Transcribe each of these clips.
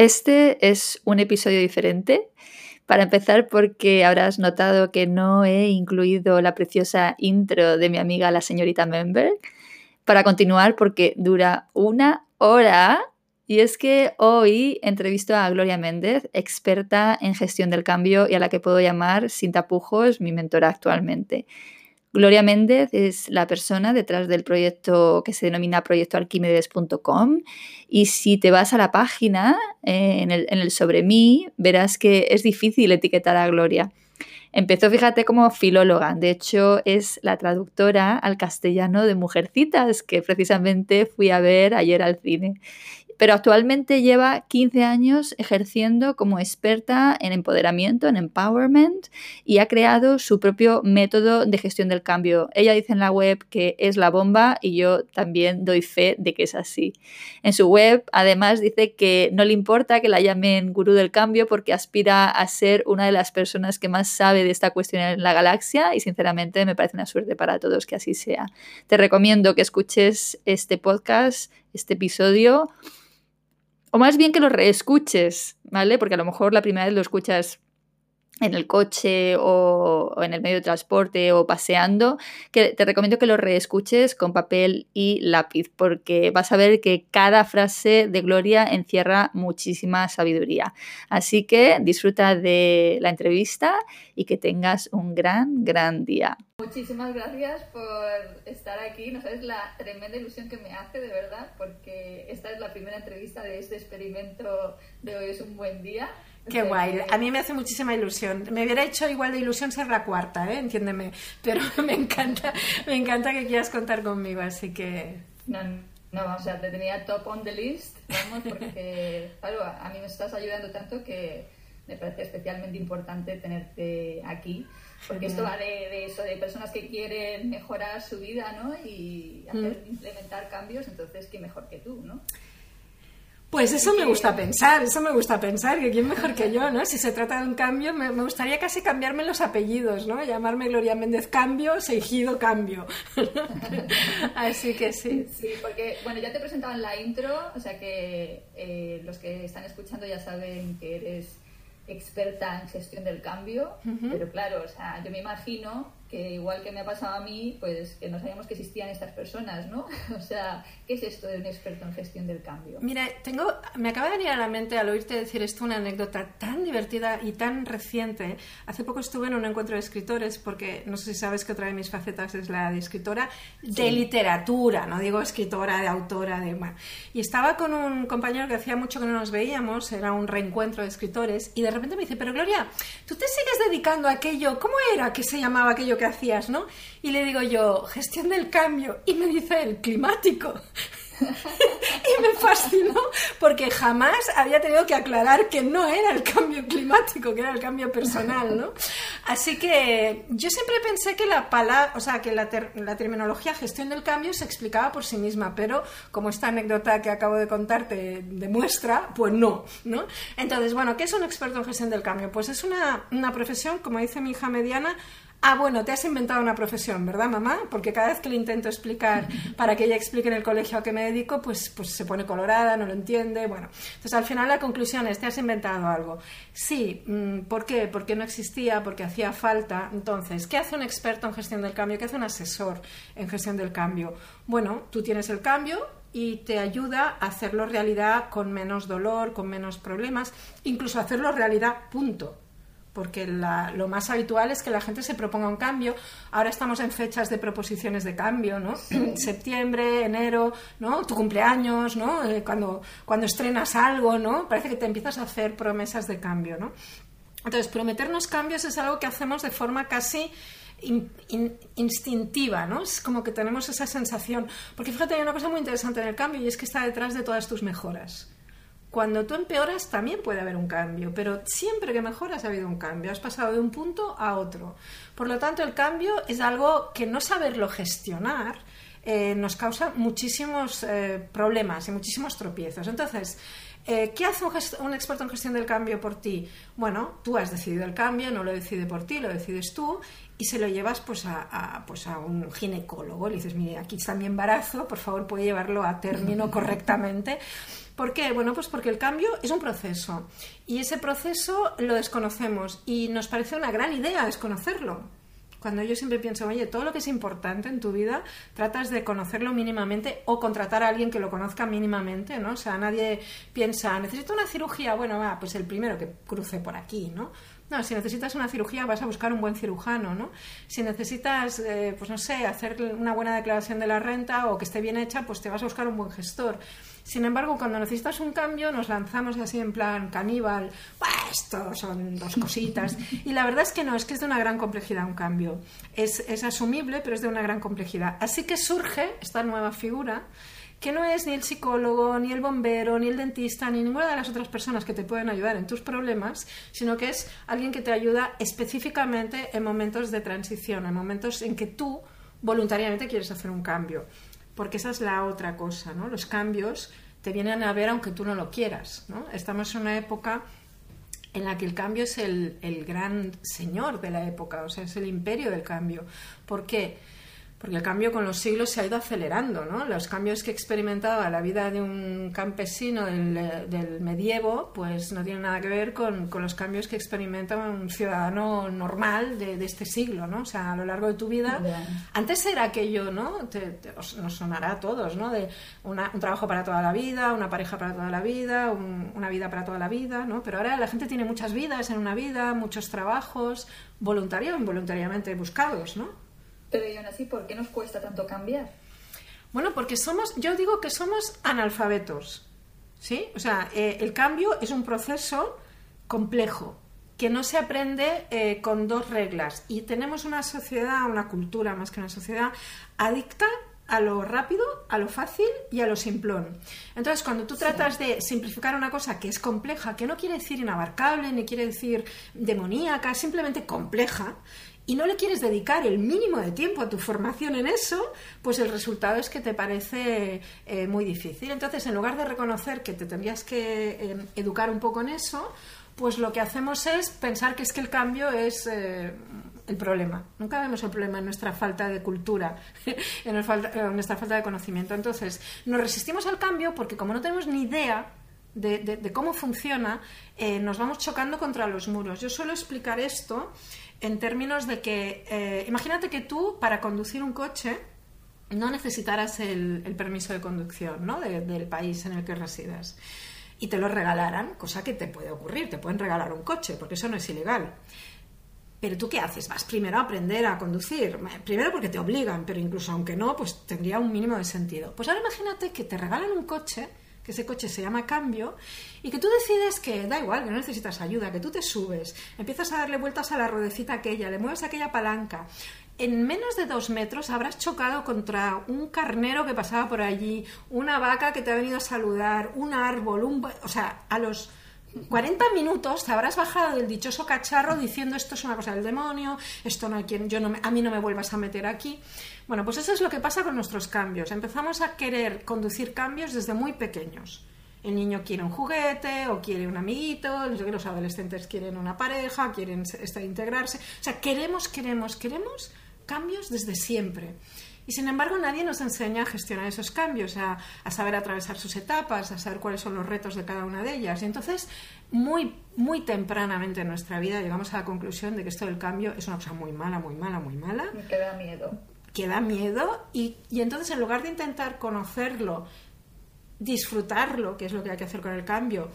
Este es un episodio diferente. Para empezar, porque habrás notado que no he incluido la preciosa intro de mi amiga la señorita Member. Para continuar, porque dura una hora. Y es que hoy entrevisto a Gloria Méndez, experta en gestión del cambio y a la que puedo llamar, sin tapujos, mi mentora actualmente. Gloria Méndez es la persona detrás del proyecto que se denomina proyectoarquímedes.com y si te vas a la página eh, en, el, en el sobre mí verás que es difícil etiquetar a Gloria. Empezó, fíjate, como filóloga. De hecho, es la traductora al castellano de Mujercitas, que precisamente fui a ver ayer al cine pero actualmente lleva 15 años ejerciendo como experta en empoderamiento, en empowerment, y ha creado su propio método de gestión del cambio. Ella dice en la web que es la bomba y yo también doy fe de que es así. En su web, además, dice que no le importa que la llamen gurú del cambio porque aspira a ser una de las personas que más sabe de esta cuestión en la galaxia y sinceramente me parece una suerte para todos que así sea. Te recomiendo que escuches este podcast, este episodio o más bien que lo reescuches, ¿vale? Porque a lo mejor la primera vez lo escuchas en el coche o, en el medio de transporte o paseando, que te recomiendo que lo reescuches con papel y lápiz, porque vas a ver que cada frase de Gloria encierra muchísima sabiduría. Así que disfruta de la entrevista y que tengas un gran, gran día. Muchísimas gracias por estar aquí. No sabes la tremenda ilusión que me hace, de verdad, porque esta es la primera entrevista de este experimento de hoy es un buen día. Qué guay. A mí me hace muchísima ilusión. Me hubiera hecho igual de ilusión ser la cuarta, ¿eh? Entiéndeme. Pero me encanta, me encanta que quieras contar conmigo, así que... No, no, o sea, te tenía top on the list, vamos, porque, claro, a mí me estás ayudando tanto que me parece especialmente importante tenerte aquí, porque esto va de, eso, de personas que quieren mejorar su vida, ¿no? Y hacer, mm. implementar cambios, entonces, ¿qué mejor que tú, no? Pues eso me gusta pensar, eso me gusta pensar, que quién mejor que yo, ¿no? Si se trata de un cambio, me, gustaría casi cambiarme los apellidos, ¿no? Llamarme Gloria Méndez Cambio, Seijido Cambio. Así que sí. Sí, porque, bueno, ya te he presentado en la intro, o sea que eh, los que están escuchando ya saben que eres experta en gestión del cambio, pero claro, o sea, yo me imagino que igual que me ha pasado a mí, pues que no sabíamos que existían estas personas, ¿no? O sea, ¿qué es esto de un experto en gestión del cambio? Mira, tengo, me acaba de venir a la mente al oírte decir esto una anécdota tan divertida y tan reciente. Hace poco estuve en un encuentro de escritores, porque no sé si sabes que otra de mis facetas es la de escritora de literatura, no digo escritora, de autora, de... Y estaba con un compañero que hacía mucho que no nos veíamos, era un reencuentro de escritores, y de repente me dice, pero Gloria, ¿tú te sigues dedicando a aquello? ¿Cómo era que se llamaba aquello ¿no? Y le digo yo, gestión del cambio. Y me dice el climático. y me fascinó porque jamás había tenido que aclarar que no era el cambio climático, que era el cambio personal, ¿no? Así que yo siempre pensé que la palabra, o sea, que la, la, terminología gestión del cambio se explicaba por sí misma, pero como esta anécdota que acabo de contarte demuestra, pues no, ¿no? Entonces, bueno, ¿qué es un experto en gestión del cambio? Pues es una, una profesión, como dice mi hija mediana, Ah, bueno, te has inventado una profesión, ¿verdad, mamá? Porque cada vez que le intento explicar para que ella explique en el colegio a qué me dedico, pues, pues se pone colorada, no lo entiende. Bueno, entonces al final la conclusión es, te has inventado algo. Sí, mm, ¿por qué? Porque no existía, porque hacía falta. Entonces, ¿qué hace un experto en gestión del cambio? ¿Qué hace un asesor en gestión del cambio? Bueno, tú tienes el cambio, y te ayuda a hacerlo realidad con menos dolor, con menos problemas, incluso hacerlo realidad, punto porque lo más habitual es que la gente se proponga un cambio. Ahora estamos en fechas de proposiciones de cambio, ¿no? Septiembre, enero, ¿no? Tu cumpleaños, ¿no? Eh, cuando, cuando estrenas algo, ¿no? Parece que te empiezas a hacer promesas de cambio, ¿no? Entonces, prometernos cambios es algo que hacemos de forma casi instintiva, ¿no? Es como que tenemos esa sensación. Porque fíjate, hay una cosa muy interesante en el cambio y es que está detrás de todas tus mejoras. Cuando tú empeoras también puede haber un cambio, pero siempre que mejoras ha habido un cambio, has pasado de un punto a otro. Por lo tanto, el cambio es algo que no saberlo gestionar eh, nos causa muchísimos eh, problemas y muchísimos tropiezos. Entonces, eh, ¿Qué hace un, experto en gestión del cambio por ti? Bueno, tú has decidido el cambio, no lo decide por ti, lo decides tú y se lo llevas pues a, pues a un ginecólogo. Le dices, mire, aquí está mi embarazo, por favor puede llevarlo a término correctamente ¿Por qué? Bueno, pues porque el cambio es un proceso y ese proceso lo desconocemos y nos parece una gran idea desconocerlo. Cuando yo siempre pienso, oye, todo lo que es importante en tu vida, tratas de conocerlo mínimamente o contratar a alguien que lo conozca mínimamente, ¿no? O sea, nadie piensa, necesito una cirugía, bueno, va, pues el primero que cruce por aquí, ¿no? No, si necesitas una cirugía vas a buscar un buen cirujano, ¿no? Si necesitas, eh, pues no sé, hacer una buena declaración de la renta o que esté bien hecha, pues te vas a buscar un buen gestor. Sin embargo, cuando necesitas un cambio, nos lanzamos así en plan caníbal, esto son dos cositas. Y la verdad es que no, es que es de una gran complejidad un cambio. Es, es asumible, pero es de una gran complejidad. Así que surge esta nueva figura que no es ni el psicólogo, ni el bombero, ni el dentista, ni ninguna de las otras personas que te pueden ayudar en tus problemas, sino que es alguien que te ayuda específicamente en momentos de transición, en momentos en que tú voluntariamente quieres hacer un cambio. Porque esa es la otra cosa, ¿no? Los cambios te vienen a ver aunque tú no lo quieras, ¿no? Estamos en una época en la que el cambio es el, gran señor de la época, o sea, es el imperio del cambio. ¿Por qué? porque el cambio con los siglos se ha ido acelerando, ¿no? Los cambios que experimentaba la vida de un campesino del, medievo, pues no tienen nada que ver con, los cambios que experimenta un ciudadano normal de, este siglo, ¿no? O sea, a lo largo de tu vida. Antes era aquello, ¿no? nos sonará a todos, ¿no? De un trabajo para toda la vida, una pareja para toda la vida, una vida para toda la vida, ¿no? Pero ahora la gente tiene muchas vidas en una vida, muchos trabajos, voluntarios o involuntariamente buscados, ¿no? Pero y aún así, ¿por qué nos cuesta tanto cambiar? Bueno, porque somos, yo digo que somos analfabetos. ¿Sí? O sea, eh, el cambio es un proceso complejo que no se aprende eh, con dos reglas. Y tenemos una sociedad, una cultura más que una sociedad, adicta a lo rápido, a lo fácil y a lo simplón. Entonces, cuando tú tratas de simplificar una cosa que es compleja, que no quiere decir inabarcable, ni quiere decir demoníaca, simplemente compleja, y no le quieres dedicar el mínimo de tiempo a tu formación en eso, pues el resultado es que te parece eh, muy difícil. Entonces, en lugar de reconocer que te tendrías que eh, educar un poco en eso, pues lo que hacemos es pensar que es que el cambio es eh, el problema. Nunca vemos el problema en nuestra falta de cultura, en nuestra falta de conocimiento. Entonces, nos resistimos al cambio porque como no tenemos ni idea de, cómo funciona, nos vamos chocando contra los muros. Yo suelo explicar esto en términos de que, eh, imagínate que tú para conducir un coche no necesitaras el, permiso de conducción ¿no? del país en el que residas y te lo regalaran, cosa que te puede ocurrir, te pueden regalar un coche, porque eso no es ilegal. Pero tú qué haces? Vas primero a aprender a conducir. Primero porque te obligan, pero incluso aunque no, pues tendría un mínimo de sentido. Pues ahora imagínate que te regalan un coche que ese coche se llama cambio, y que tú decides que da igual, que no necesitas ayuda, que tú te subes, empiezas a darle vueltas a la ruedecita aquella, le mueves aquella palanca. En menos de dos metros habrás chocado contra un carnero que pasaba por allí, una vaca que te ha venido a saludar, un árbol, un... O sea, a los 40 minutos te habrás bajado del dichoso cacharro diciendo esto es una cosa del demonio, esto no hay quien, yo no a mí no me vuelvas a meter aquí. Bueno, pues eso es lo que pasa con nuestros cambios. Empezamos a querer conducir cambios desde muy pequeños. El niño quiere un juguete o quiere un amiguito, los adolescentes quieren una pareja, quieren integrarse. O sea, queremos, queremos, queremos cambios desde siempre. Y sin embargo, nadie nos enseña a gestionar esos cambios, a, saber atravesar sus etapas, a saber cuáles son los retos de cada una de ellas. Y entonces, muy, muy tempranamente en nuestra vida llegamos a la conclusión de que esto del cambio es una cosa muy mala, muy mala, muy mala. Que da miedo. Que da miedo. Y, y entonces, en lugar de intentar conocerlo disfrutarlo, que es lo que hay que hacer con el cambio,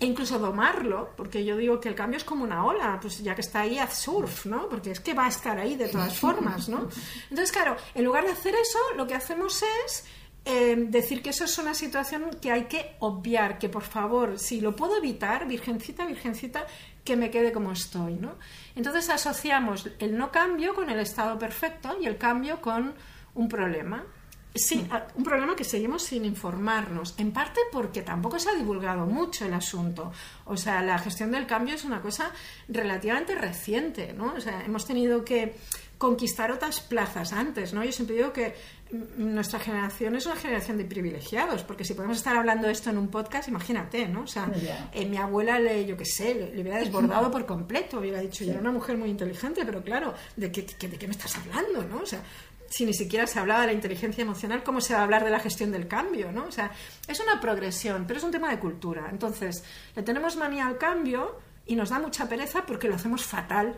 e incluso domarlo, porque yo digo que el cambio es como una ola, pues ya que está ahí, haz surf, ¿no? Porque es que va a estar ahí de todas formas, ¿no? Entonces, claro, en lugar de hacer eso, lo que hacemos es eh, decir que eso es una situación que hay que obviar, que por favor, si lo puedo evitar, virgencita, virgencita, que me quede como estoy, ¿no? Entonces asociamos el no cambio con el estado perfecto y el cambio con un problema. Sí, un problema que seguimos sin informarnos, en parte porque tampoco se ha divulgado mucho el asunto. O sea, la gestión del cambio es una cosa relativamente reciente, ¿no? O sea, hemos tenido que conquistar otras plazas antes, ¿no? Yo siempre digo que nuestra generación es una generación de privilegiados, porque si podemos estar hablando de esto en un podcast, imagínate, ¿no? O sea, eh, mi abuela, le, yo qué sé, le, hubiera desbordado por completo, hubiera dicho, yo era una mujer muy inteligente, pero claro, ¿de qué, de qué me estás hablando, no? O sea, si ni siquiera se hablaba de la inteligencia emocional, ¿cómo se va a hablar de la gestión del cambio? ¿no? O sea, es una progresión, pero es un tema de cultura. Entonces, le tenemos manía al cambio y nos da mucha pereza porque lo hacemos fatal.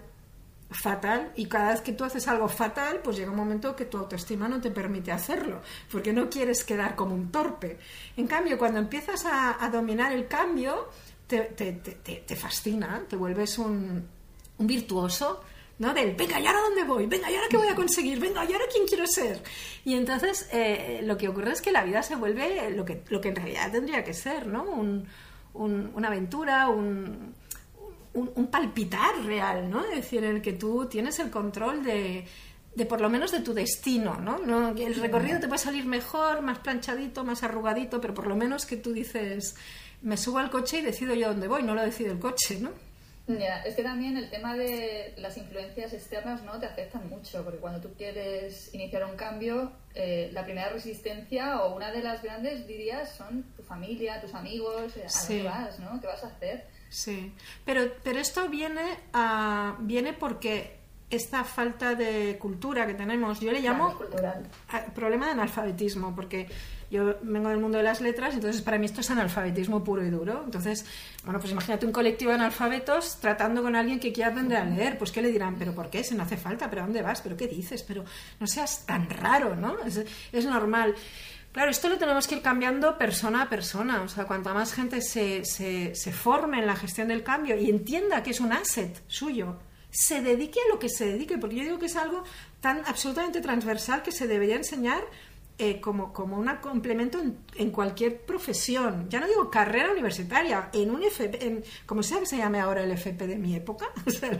Fatal, y cada vez que tú haces algo fatal, pues llega un momento que tu autoestima no te permite hacerlo, porque no quieres quedar como un torpe. En cambio, cuando empiezas a, dominar el cambio, te, te, fascina, te vuelves un, un virtuoso ¿no? Del, venga, ¿y ahora dónde voy? Venga, ¿y ahora qué voy a conseguir? Venga, ¿y ahora quién quiero ser? Y entonces eh, lo que ocurre es que la vida se vuelve lo que, lo que en realidad tendría que ser, ¿no? una aventura, un, un, palpitar real, ¿no? Es decir, en el que tú tienes el control de, de por lo menos de tu destino, ¿no? ¿no? El recorrido te puede salir mejor, más planchadito, más arrugadito, pero por lo menos que tú dices, me subo al coche y decido yo dónde voy, no lo decide el coche, ¿no? es que también el tema de las influencias externas no te afectan mucho, porque cuando tú quieres iniciar un cambio, eh, la primera resistencia o una de las grandes dirías son tu familia, tus amigos, eh, a dónde vas, ¿no? ¿Qué vas a hacer? Sí, pero, pero esto viene, a, viene porque esta falta de cultura que tenemos, yo le llamo problema de analfabetismo, porque yo vengo del mundo de las letras, entonces para mí esto es analfabetismo puro y duro. Entonces, bueno, pues imagínate un colectivo de analfabetos tratando con alguien que quiere aprender a leer, pues ¿qué le dirán? ¿Pero por qué? Si no hace falta, ¿pero a dónde vas? ¿Pero qué dices? Pero no seas tan raro, ¿no? Es, es normal. Claro, esto lo tenemos que ir cambiando persona a persona. O sea, cuanta más gente se, se, se forme en la gestión del cambio y entienda que es un asset suyo, se dedique a lo que se dedique, porque yo digo que es algo tan absolutamente transversal que se debería enseñar eh, como, como un complemento en, cualquier profesión. Ya no digo carrera universitaria, en un FP, en, como sea que se llame ahora el FP de mi época, o sea,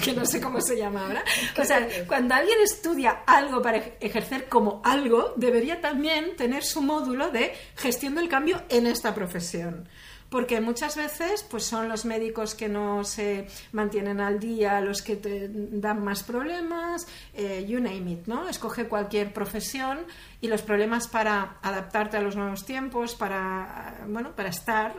que no sé cómo se llama ahora. O sea, cuando alguien estudia algo para ejercer como algo, debería también tener su módulo de gestión del cambio en esta profesión porque muchas veces pues son los médicos que no se mantienen al día los que te dan más problemas, eh, you name it, ¿no? Escoge cualquier profesión y los problemas para adaptarte a los nuevos tiempos, para, bueno, para estar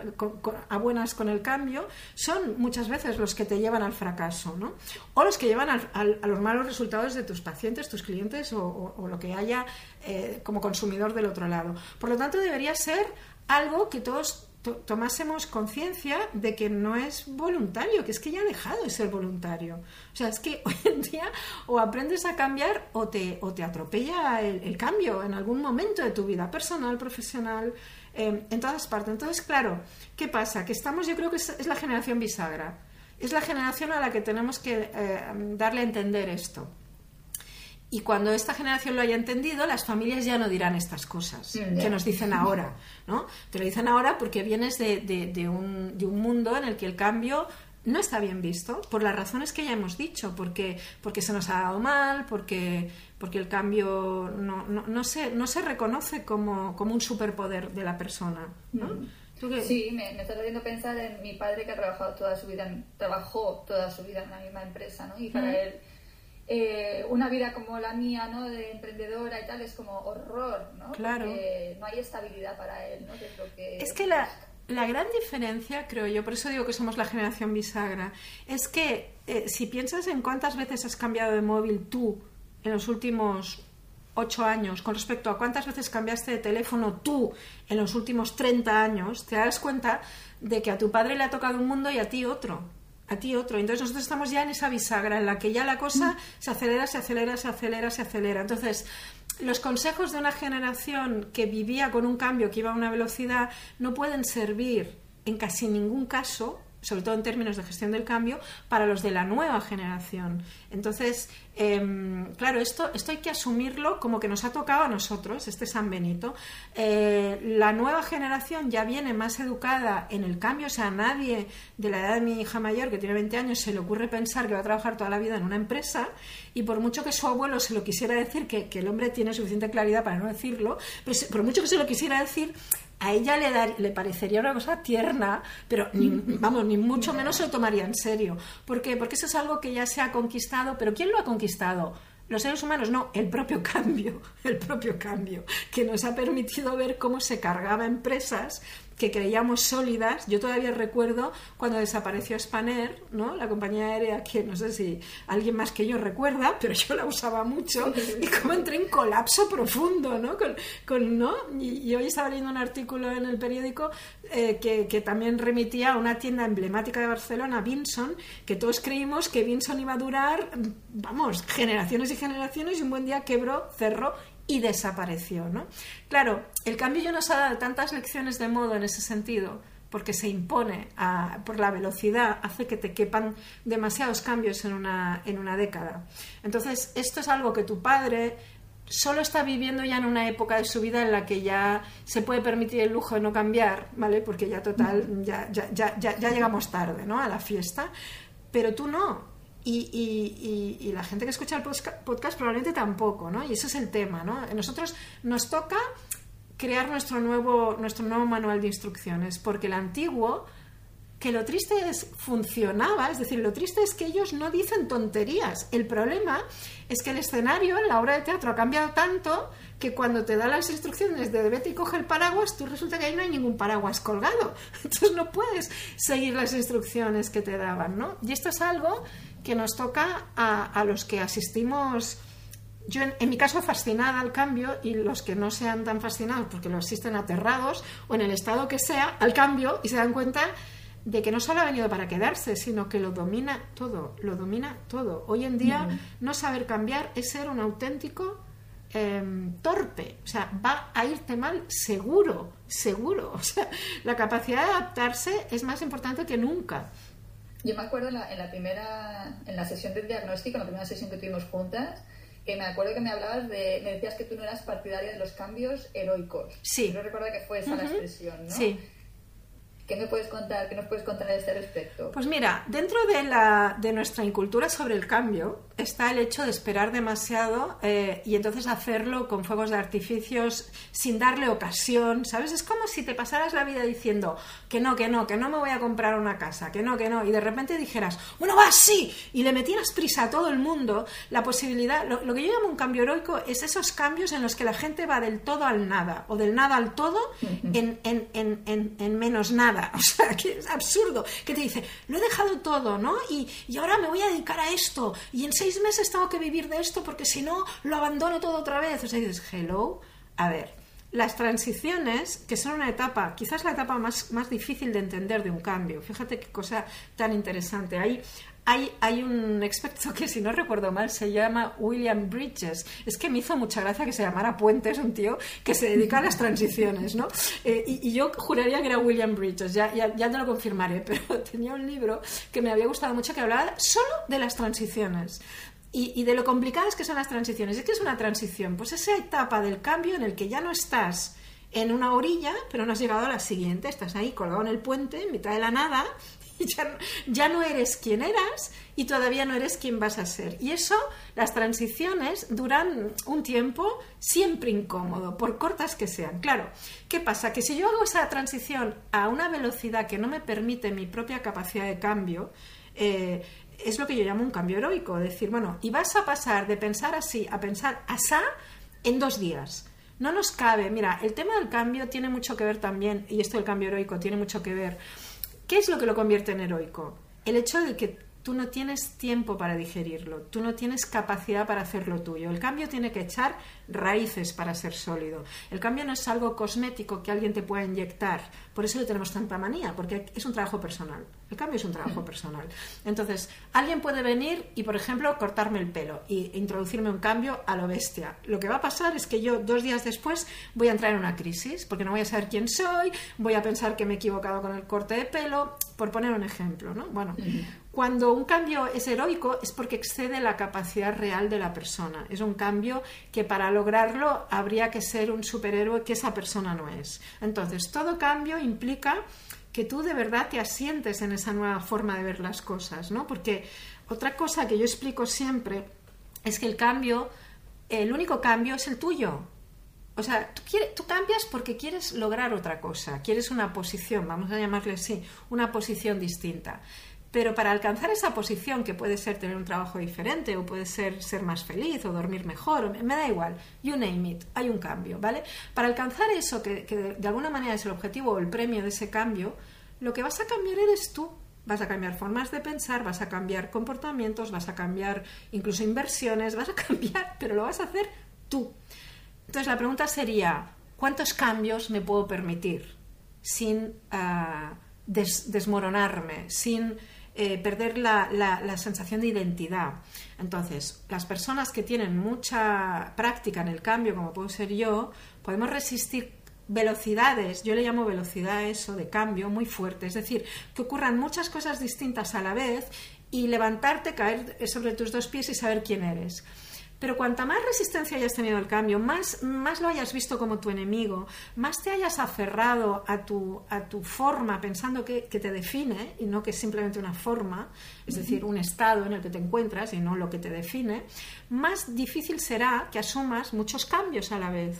a buenas con el cambio, son muchas veces los que te llevan al fracaso, ¿no? O los que llevan a los malos resultados de tus pacientes, tus clientes o, lo que haya eh, como consumidor del otro lado. Por lo tanto, debería ser algo que todos tomásemos conciencia de que no es voluntario, que es que ya ha dejado de ser voluntario. O sea, es que hoy en día o aprendes a cambiar o te, o te atropella el, cambio en algún momento de tu vida personal, profesional, eh, en todas partes. Entonces, claro, ¿qué pasa? Que estamos, yo creo que es, la generación bisagra. Es la generación a la que tenemos que eh, darle a entender esto. Y cuando esta generación lo haya entendido, las familias ya no dirán estas cosas que nos dicen ahora, ¿no? Te lo dicen ahora porque vienes de, de, un, de, un, mundo en el que el cambio no está bien visto, por las razones que ya hemos dicho, porque, porque se nos ha dado mal, porque, porque el cambio no, no, no se, no se reconoce como, como un superpoder de la persona, ¿no? Mm. Sí, me, me estás haciendo pensar en mi padre que ha trabajado toda su vida, trabajó toda su vida en la misma empresa, ¿no? Y para él eh, una vida como la mía, ¿no? De emprendedora y tal, es como horror, ¿no? Claro. Porque no hay estabilidad para él, ¿no? es, que la, la, gran diferencia, creo yo, por eso digo que somos la generación bisagra, es que eh, si piensas en cuántas veces has cambiado de móvil tú en los últimos ocho años con respecto a cuántas veces cambiaste de teléfono tú en los últimos 30 años, te das cuenta de que a tu padre le ha tocado un mundo y a ti otro a ti otro. Entonces nosotros estamos ya en esa bisagra en la que ya la cosa se acelera, se acelera, se acelera, se acelera. Entonces, los consejos de una generación que vivía con un cambio que iba a una velocidad no pueden servir en casi ningún caso sobre todo en términos de gestión del cambio, para los de la nueva generación. Entonces, em, claro, esto, esto hay que asumirlo como que nos ha tocado a nosotros, este San Benito. Eh, la nueva generación ya viene más educada en el cambio, o sea, a nadie de la edad de mi hija mayor, que tiene 20 años, se le ocurre pensar que va a trabajar toda la vida en una empresa, y por mucho que su abuelo se lo quisiera decir, que, el hombre tiene suficiente claridad para no decirlo, pues por mucho que se lo quisiera decir, a ella le, le parecería una cosa tierna, pero ni, vamos, ni mucho menos se lo tomaría en serio. ¿Por qué? Porque eso es algo que ya se ha conquistado, pero ¿quién lo ha conquistado? Los seres humanos no, el propio cambio, el propio cambio, que nos ha permitido ver cómo se cargaba empresas que creíamos sólidas. Yo todavía recuerdo cuando desapareció Spanair, ¿no? La compañía aérea que no sé si alguien más que yo recuerda, pero yo la usaba mucho y como entré en colapso profundo, ¿no? Con, ¿no? Y, hoy estaba leyendo un artículo en el periódico eh, que, que, también remitía a una tienda emblemática de Barcelona, Vinson, que todos creímos que Vinson iba a durar, vamos, generaciones y generaciones y un buen día quebró, cerró y desapareció. ¿no? Claro, el cambio ya nos ha dado tantas lecciones de modo en ese sentido, porque se impone por la velocidad, hace que te quepan demasiados cambios en una, en una década. Entonces, esto es algo que tu padre solo está viviendo ya en una época de su vida en la que ya se puede permitir el lujo de no cambiar, ¿vale? Porque ya total, ya, ya, ya, ya llegamos tarde, ¿no? A la fiesta. Pero tú no, y, la gente que escucha el podcast probablemente tampoco, ¿no? Y ese es el tema, ¿no? Nosotros nos toca crear nuestro nuevo, nuestro nuevo manual de instrucciones, porque el antiguo, que lo triste es, funcionaba, es decir, lo triste es que ellos no dicen tonterías. El problema es que el escenario en la obra de teatro ha cambiado tanto que cuando te da las instrucciones de vete y coge el paraguas, tú resulta que ahí no hay ningún paraguas colgado. Entonces no puedes seguir las instrucciones que te daban, ¿no? Y esto es algo que nos toca a, los que asistimos, yo en, mi caso fascinada al cambio y los que no sean tan fascinados porque lo asisten aterrados o en el estado que sea al cambio y se dan cuenta de que no solo ha venido para quedarse, sino que lo domina todo, lo domina todo. Hoy en día no saber cambiar es ser un auténtico em, torpe, o sea, va a irte mal seguro, seguro. O sea, la capacidad de adaptarse es más importante que nunca. Yo me acuerdo en la, primera, en la sesión de diagnóstico, en la primera sesión que tuvimos juntas, que me acuerdo que me hablabas de, me decías que tú no eras partidaria de los cambios heroicos. Sí. Yo recuerdo que fue esa la expresión, ¿no? Sí. ¿Qué me puedes contar? ¿Qué nos puedes contar a este respecto? Pues mira, dentro de, la, de nuestra incultura sobre el cambio está el hecho de esperar demasiado eh, y entonces hacerlo con fuegos de artificios sin darle ocasión, ¿sabes? Es como si te pasaras la vida diciendo que no, que no, que no me voy a comprar una casa, que no, que no, y de repente dijeras, bueno, va, sí, y le metieras prisa a todo el mundo, la posibilidad, lo, que yo llamo un cambio heroico es esos cambios en los que la gente va del todo al nada o del nada al todo en, en, en, en menos nada O sea, que es absurdo. Que te dice, lo he dejado todo, ¿no? Y, y, ahora me voy a dedicar a esto. Y en seis meses tengo que vivir de esto porque si no, lo abandono todo otra vez. O sea, dices, hello. A ver, las transiciones, que son una etapa, quizás la etapa más, más difícil de entender de un cambio. Fíjate qué cosa tan interesante. Hay, hay, un experto que, si no recuerdo mal, se llama William Bridges. Es que me hizo mucha gracia que se llamara Puentes, un tío que se dedica a las transiciones, ¿no? Eh, y, yo juraría que era William Bridges, ya, ya, ya te lo confirmaré, pero tenía un libro que me había gustado mucho que hablaba solo de las transiciones. Y, y, de lo complicadas que son las transiciones. ¿Es que es una transición? Pues esa etapa del cambio en el que ya no estás en una orilla, pero no has llegado a la siguiente, estás ahí colgado en el puente, en mitad de la nada, ya, ya, no eres quien eras y todavía no eres quien vas a ser. Y eso, las transiciones duran un tiempo siempre incómodo, por cortas que sean. Claro, ¿qué pasa? Que si yo hago esa transición a una velocidad que no me permite mi propia capacidad de cambio, eh, es lo que yo llamo un cambio heroico. Decir, bueno, y vas a pasar de pensar así a pensar asá en dos días. No nos cabe, mira, el tema del cambio tiene mucho que ver también, y esto del cambio heroico tiene mucho que ver ¿Qué es lo que lo convierte en heroico? El hecho de que tú no tienes tiempo para digerirlo, tú no tienes capacidad para hacerlo tuyo. El cambio tiene que echar raíces para ser sólido. El cambio no es algo cosmético que alguien te pueda inyectar. Por eso le tenemos tanta manía, porque es un trabajo personal. El cambio es un trabajo personal. Entonces, alguien puede venir y, por ejemplo, cortarme el pelo e introducirme un cambio a lo bestia. Lo que va a pasar es que yo dos días después voy a entrar en una crisis, porque no voy a saber quién soy, voy a pensar que me he equivocado con el corte de pelo, por poner un ejemplo. ¿no? Bueno, cuando un cambio es heroico es porque excede la capacidad real de la persona. Es un cambio que para lograrlo habría que ser un superhéroe que esa persona no es. Entonces, todo cambio implica que tú de verdad te asientes en esa nueva forma de ver las cosas, ¿no? Porque otra cosa que yo explico siempre es que el cambio, el único cambio es el tuyo. O sea, tú, tú cambias porque quieres lograr otra cosa, quieres una posición, vamos a llamarle así, una posición distinta. Pero para alcanzar esa posición, que puede ser tener un trabajo diferente, o puede ser ser más feliz, o dormir mejor, me da igual, you name it, hay un cambio, ¿vale? Para alcanzar eso, que, de alguna manera es el objetivo o el premio de ese cambio, lo que vas a cambiar eres tú. Vas a cambiar formas de pensar, vas a cambiar comportamientos, vas a cambiar incluso inversiones, vas a cambiar, pero lo vas a hacer tú. Entonces la pregunta sería, ¿cuántos cambios me puedo permitir sin ah, desmoronarme, sin eh, perder la, la, sensación de identidad. Entonces, las personas que tienen mucha práctica en el cambio, como puedo ser yo, podemos resistir velocidades, yo le llamo velocidad eso de cambio muy fuerte, es decir, que ocurran muchas cosas distintas a la vez y levantarte, caer sobre tus dos pies y saber quién eres. Pero cuanta más resistencia hayas tenido al cambio, más, más lo hayas visto como tu enemigo, más te hayas aferrado a tu, a tu forma pensando que, te define y no que es simplemente una forma, es decir, un estado en el que te encuentras y no lo que te define, más difícil será que asumas muchos cambios a la vez.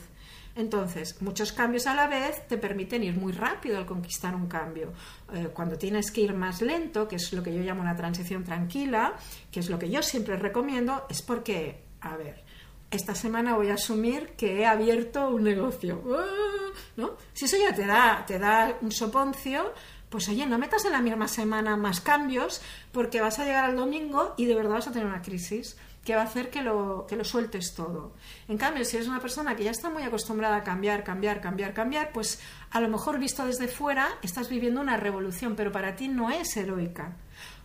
Entonces, muchos cambios a la vez te permiten ir muy rápido al conquistar un cambio. Eh, cuando tienes que ir más lento, que es lo que yo llamo una transición tranquila, que es lo que yo siempre recomiendo, es porque a ver, esta semana voy a asumir que he abierto un negocio. ¡Ah! ¿No? Si eso ya te da, te da un soponcio, pues oye, no metas en la misma semana más cambios porque vas a llegar al domingo y de verdad vas a tener una crisis que va a hacer que lo, que lo sueltes todo. En cambio, si eres una persona que ya está muy acostumbrada a cambiar, cambiar, cambiar, cambiar, pues a lo mejor visto desde fuera estás viviendo una revolución, pero para ti no es heroica.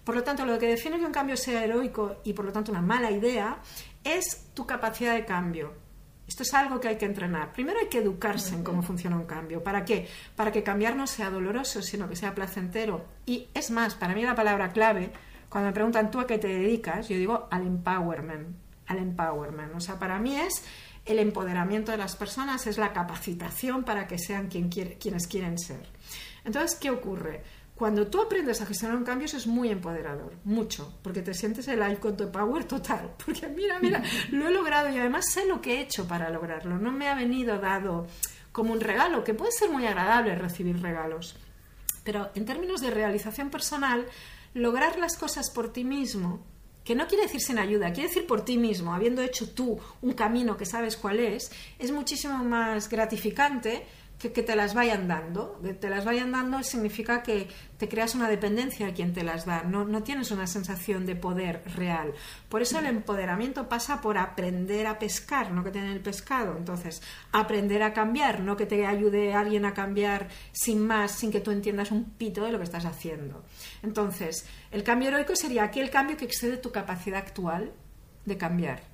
Por lo tanto, lo que define que un cambio sea heroico y por lo tanto una mala idea es tu capacidad de cambio. Esto es algo que hay que entrenar. Primero hay que educarse en cómo funciona un cambio. ¿Para qué? Para que cambiar no sea doloroso, sino que sea placentero. Y es más, para mí la palabra clave, cuando me preguntan tú a qué te dedicas, yo digo al empowerment. Al empowerment. O sea, para mí es el empoderamiento de las personas, es la capacitación para que sean quien quienes quieren ser. Entonces, ¿qué ocurre? Cuando tú aprendes a gestionar un cambio, eso es muy empoderador, mucho, porque te sientes el icon de power total. Porque mira, mira, lo he logrado y además sé lo que he hecho para lograrlo. No me ha venido dado como un regalo, que puede ser muy agradable recibir regalos. Pero en términos de realización personal, lograr las cosas por ti mismo, que no quiere decir sin ayuda, quiere decir por ti mismo, habiendo hecho tú un camino que sabes cuál es, es muchísimo más gratificante que, te las vayan dando. Que te las vayan dando significa que te creas una dependencia a quien te las da, no, no tienes una sensación de poder real. Por eso el empoderamiento pasa por aprender a pescar, no que tener el pescado. Entonces, aprender a cambiar, no que te ayude alguien a cambiar sin más, sin que tú entiendas un pito de lo que estás haciendo. Entonces, el cambio heroico sería aquel cambio que excede tu capacidad actual de cambiar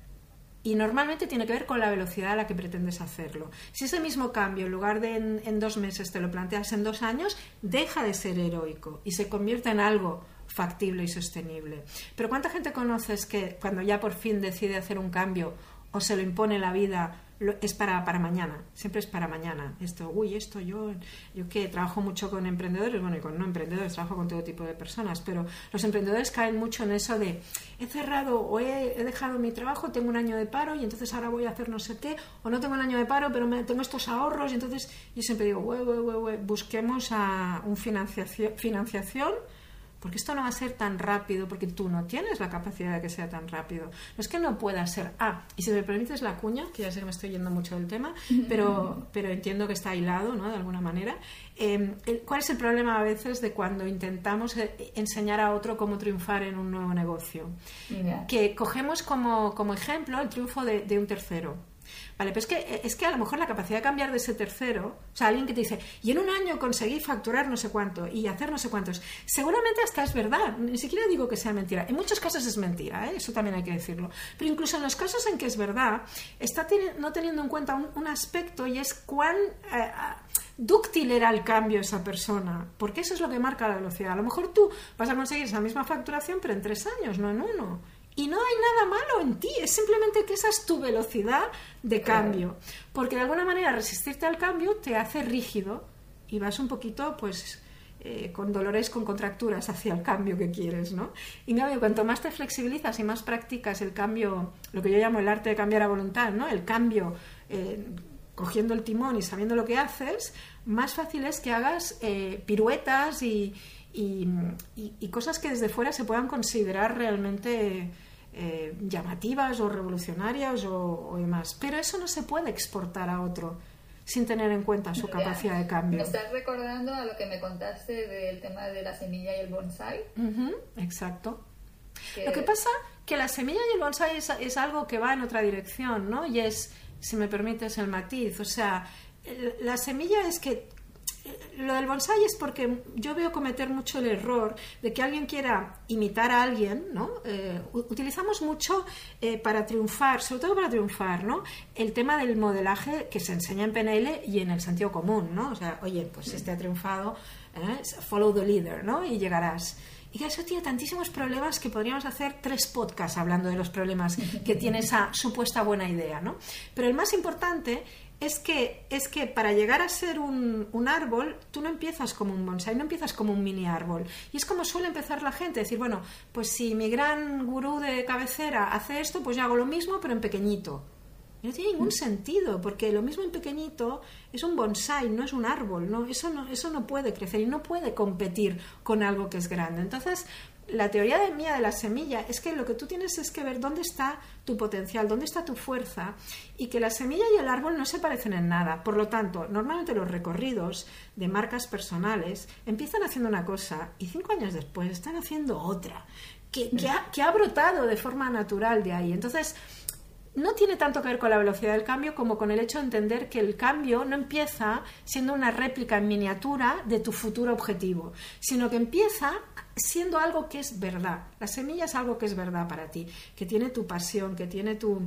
y normalmente tiene que ver con la velocidad a la que pretendes hacerlo. Si ese mismo cambio, en lugar de en, dos meses, te lo planteas en dos años, deja de ser heroico y se convierte en algo factible y sostenible. Pero ¿cuánta gente conoces que cuando ya por fin decide hacer un cambio o se lo impone la vida es para, para mañana, siempre es para mañana. Esto, uy, esto yo, yo que trabajo mucho con emprendedores, bueno, y con no emprendedores, trabajo con todo tipo de personas, pero los emprendedores caen mucho en eso de he cerrado o he, dejado mi trabajo, tengo un año de paro y entonces ahora voy a hacer no sé qué, o no tengo un año de paro, pero me, tengo estos ahorros y entonces yo siempre digo, busquemos a un financiación, financiación porque esto no va a ser tan rápido, porque tú no tienes la capacidad de que sea tan rápido. No es que no pueda ser. Ah, y si me permites la cuña, que ya sé que me estoy yendo mucho del tema, pero, pero entiendo que está hilado, ¿no? De alguna manera. Em, ¿Cuál es el problema a veces de cuando intentamos eh, enseñar a otro cómo triunfar en un nuevo negocio? Que cogemos como, como ejemplo el triunfo de, de un tercero. Vale, pero es que, es que a lo mejor la capacidad de cambiar de ese tercero, o sea, alguien que te dice, y en un año conseguí facturar no sé cuánto y hacer no sé cuántos, seguramente hasta es verdad, ni siquiera digo que sea mentira. En muchos casos es mentira, ¿eh? eso también hay que decirlo. Pero incluso en los casos en que es verdad, está no teniendo en cuenta un, aspecto y es cuán eh, dúctil era el cambio esa persona, porque eso es lo que marca la velocidad. A lo mejor tú vas a conseguir esa misma facturación, pero en tres años, no en uno. Y no hay nada malo en ti, es simplemente que esa es tu velocidad de cambio. Porque de alguna manera resistirte al cambio te hace rígido y vas un poquito, pues, eh, con dolores, con contracturas hacia el cambio que quieres, ¿no? Y en cambio, cuanto más te flexibilizas y más practicas el cambio, lo que yo llamo el arte de cambiar a voluntad, ¿no? El cambio eh, cogiendo el timón y sabiendo lo que haces, más fácil es que hagas eh, piruetas y, y, cosas que desde fuera se puedan considerar realmente eh, llamativas o revolucionarias o, demás. Pero eso no se puede exportar a otro sin tener en cuenta su capacidad de cambio. Me estás recordando a lo que me contaste del tema de la semilla y el bonsai. exacto. Lo que pasa que la semilla y el bonsai es, es, algo que va en otra dirección, ¿no? Y es, si me permites el matiz, o sea, la semilla es que lo del bonsai es porque yo veo cometer mucho el error de que alguien quiera imitar a alguien, ¿no? Eh, utilizamos mucho eh, para triunfar, sobre todo para triunfar, ¿no? El tema del modelaje que se enseña en PNL y en el sentido común, ¿no? O sea, oye, pues este ha triunfado, ¿eh? follow the leader, ¿no? Y llegarás. Y eso tiene tantísimos problemas que podríamos hacer tres podcasts hablando de los problemas que tiene esa supuesta buena idea, ¿no? Pero el más importante es que, es que para llegar a ser un, un, árbol, tú no empiezas como un bonsai, no empiezas como un mini árbol. Y es como suele empezar la gente, decir, bueno, pues si mi gran gurú de cabecera hace esto, pues yo hago lo mismo, pero en pequeñito. Y no tiene ningún sentido, porque lo mismo en pequeñito es un bonsai, no es un árbol, ¿no? Eso, no, eso no puede crecer y no puede competir con algo que es grande. Entonces, la teoría de mía de la semilla es que lo que tú tienes es que ver dónde está tu potencial, dónde está tu fuerza y que la semilla y el árbol no se parecen en nada. Por lo tanto, normalmente los recorridos de marcas personales empiezan haciendo una cosa y cinco años después están haciendo otra que, ha, que ha brotado de forma natural de ahí. Entonces, no tiene tanto que ver con la velocidad del cambio como con el hecho de entender que el cambio no empieza siendo una réplica en miniatura de tu futuro objetivo, sino que empieza siendo algo que es verdad. La semilla es algo que es verdad para ti, que tiene tu pasión, que tiene tu,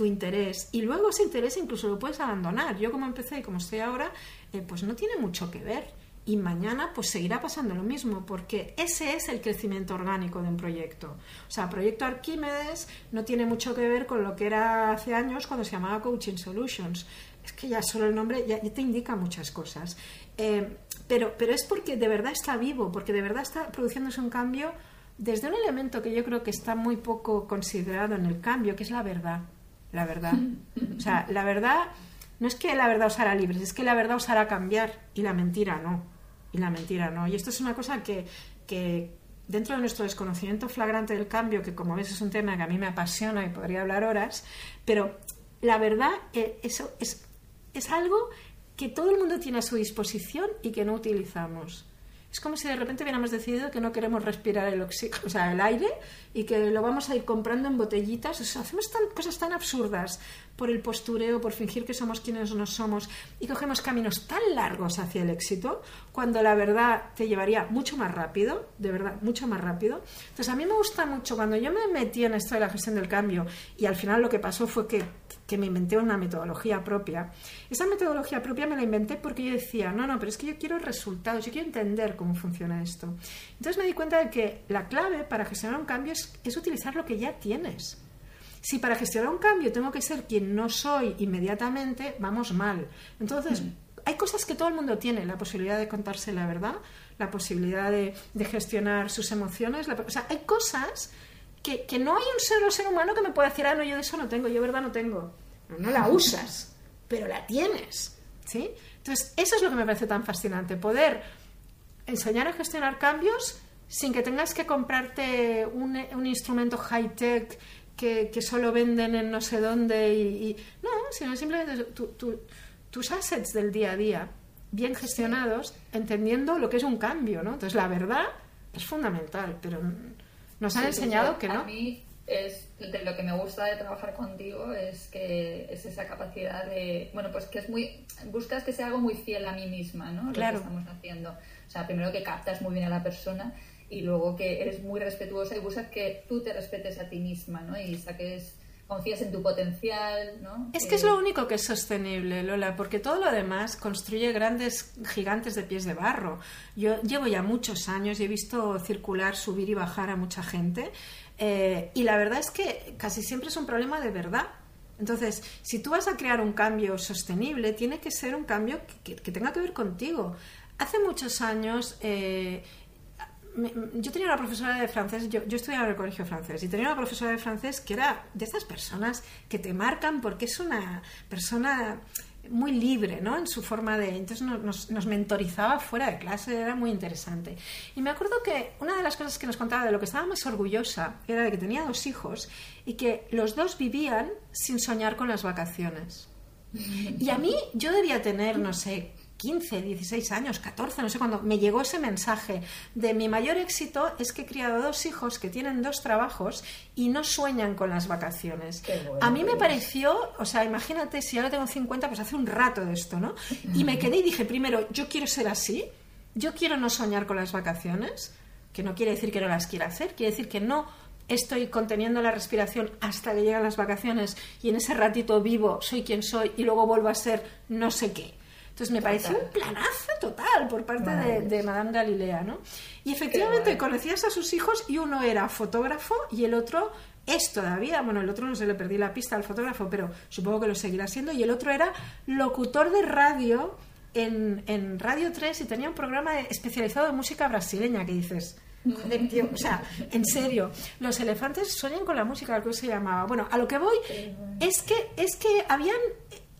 interés. Y luego ese interés incluso lo puedes abandonar. Yo como empecé y como estoy ahora, eh, pues no tiene mucho que ver. Y mañana pues seguirá pasando lo mismo, porque ese es el crecimiento orgánico de un proyecto. O sea, Proyecto Arquímedes no tiene mucho que ver con lo que era hace años cuando se llamaba Coaching Solutions. Es que ya solo el nombre ya, te indica muchas cosas. Eh, pero, pero es porque de verdad está vivo, porque de verdad está produciéndose un cambio desde un elemento que yo creo que está muy poco considerado en el cambio, que es la verdad. La verdad. O sea, la verdad no es que la verdad os hará libres, es que la verdad os hará cambiar y la mentira no. Y la mentira no. Y esto es una cosa que, que dentro de nuestro desconocimiento flagrante del cambio, que como ves es un tema que a mí me apasiona y podría hablar horas, pero la verdad eh, eso es, es algo que todo el mundo tiene a su disposición y que no utilizamos. Es como si de repente hubiéramos decidido que no queremos respirar el oxígeno, o sea, el aire y que lo vamos a ir comprando en botellitas. Hacemos cosas tan absurdas por el postureo, por fingir que somos quienes no somos y cogemos caminos tan largos hacia el éxito cuando la verdad te llevaría mucho más rápido, de verdad, mucho más rápido. Entonces, a mí me gusta mucho cuando yo me metí en esto de la gestión del cambio y al final lo que pasó fue que que me inventé una metodología propia. Esa metodología propia me la inventé porque yo decía, no, no, pero es que yo quiero resultados, yo quiero entender cómo funciona esto. Entonces me di cuenta de que la clave para gestionar un cambio es, utilizar lo que ya tienes. Si para gestionar un cambio tengo que ser quien no soy inmediatamente, vamos mal. Entonces, mm. hay cosas que todo el mundo tiene, la posibilidad de contarse la verdad, la posibilidad de, gestionar sus emociones, o sea, hay cosas que, no hay un solo ser humano que me pueda decir, ah, no, yo de eso no tengo, yo verdad no tengo. No, la usas, pero la tienes. ¿sí? Entonces, eso es lo que me parece tan fascinante, poder enseñar a gestionar cambios sin que tengas que comprarte un, un instrumento high-tech que, que, solo venden en no sé dónde y, no, sino simplemente tus assets del día a día bien gestionados, entendiendo lo que es un cambio, ¿no? Entonces, la verdad es fundamental, pero nos han enseñado que no. A mí es de lo que me gusta de trabajar contigo es que es esa capacidad de, bueno, pues que es muy, buscas que sea algo muy fiel a mí misma, ¿no? Claro. Lo que estamos haciendo. O sea, primero que captas muy bien a la persona y luego que eres muy respetuosa y buscas que tú te respetes a ti misma, ¿no? Y saques confías en tu potencial, ¿no? Es que es lo único que es sostenible, Lola, porque todo lo demás construye grandes gigantes de pies de barro. Yo llevo ya muchos años y he visto circular, subir y bajar a mucha gente eh, y la verdad es que casi siempre es un problema de verdad. Entonces, si tú vas a crear un cambio sostenible, tiene que ser un cambio que, tenga que ver contigo. Hace muchos años eh, yo tenía una profesora de francés, yo, yo, estudiaba en el colegio francés, y tenía una profesora de francés que era de estas personas que te marcan porque es una persona muy libre ¿no? en su forma de... Entonces nos, nos, mentorizaba fuera de clase, era muy interesante. Y me acuerdo que una de las cosas que nos contaba de lo que estaba más orgullosa era de que tenía dos hijos y que los dos vivían sin soñar con las vacaciones. Y a mí yo debía tener, no sé, 15, 16 años, 14, no sé cuándo, me llegó ese mensaje de mi mayor éxito es que he criado dos hijos que tienen dos trabajos y no sueñan con las vacaciones. a mí me pareció, o sea, imagínate, si ahora tengo 50, pues hace un rato de esto, ¿no? Y me quedé y dije, primero, yo quiero ser así, yo quiero no soñar con las vacaciones, que no quiere decir que no las quiera hacer, quiere decir que no estoy conteniendo la respiración hasta que llegan las vacaciones y en ese ratito vivo, soy quien soy y luego vuelvo a ser no sé qué. Entonces me pareció un planazo total por parte de, Madame Galilea, ¿no? Y efectivamente conocías a sus hijos y uno era fotógrafo y el otro es todavía, bueno, el otro no se le perdí la pista al fotógrafo, pero supongo que lo seguirá siendo, y el otro era locutor de radio en, en Radio 3 y tenía un programa especializado en música brasileña que dices, Joder, tío, o sea, en serio, los elefantes sueñan con la música, algo se llamaba. Bueno, a lo que voy es que es que habían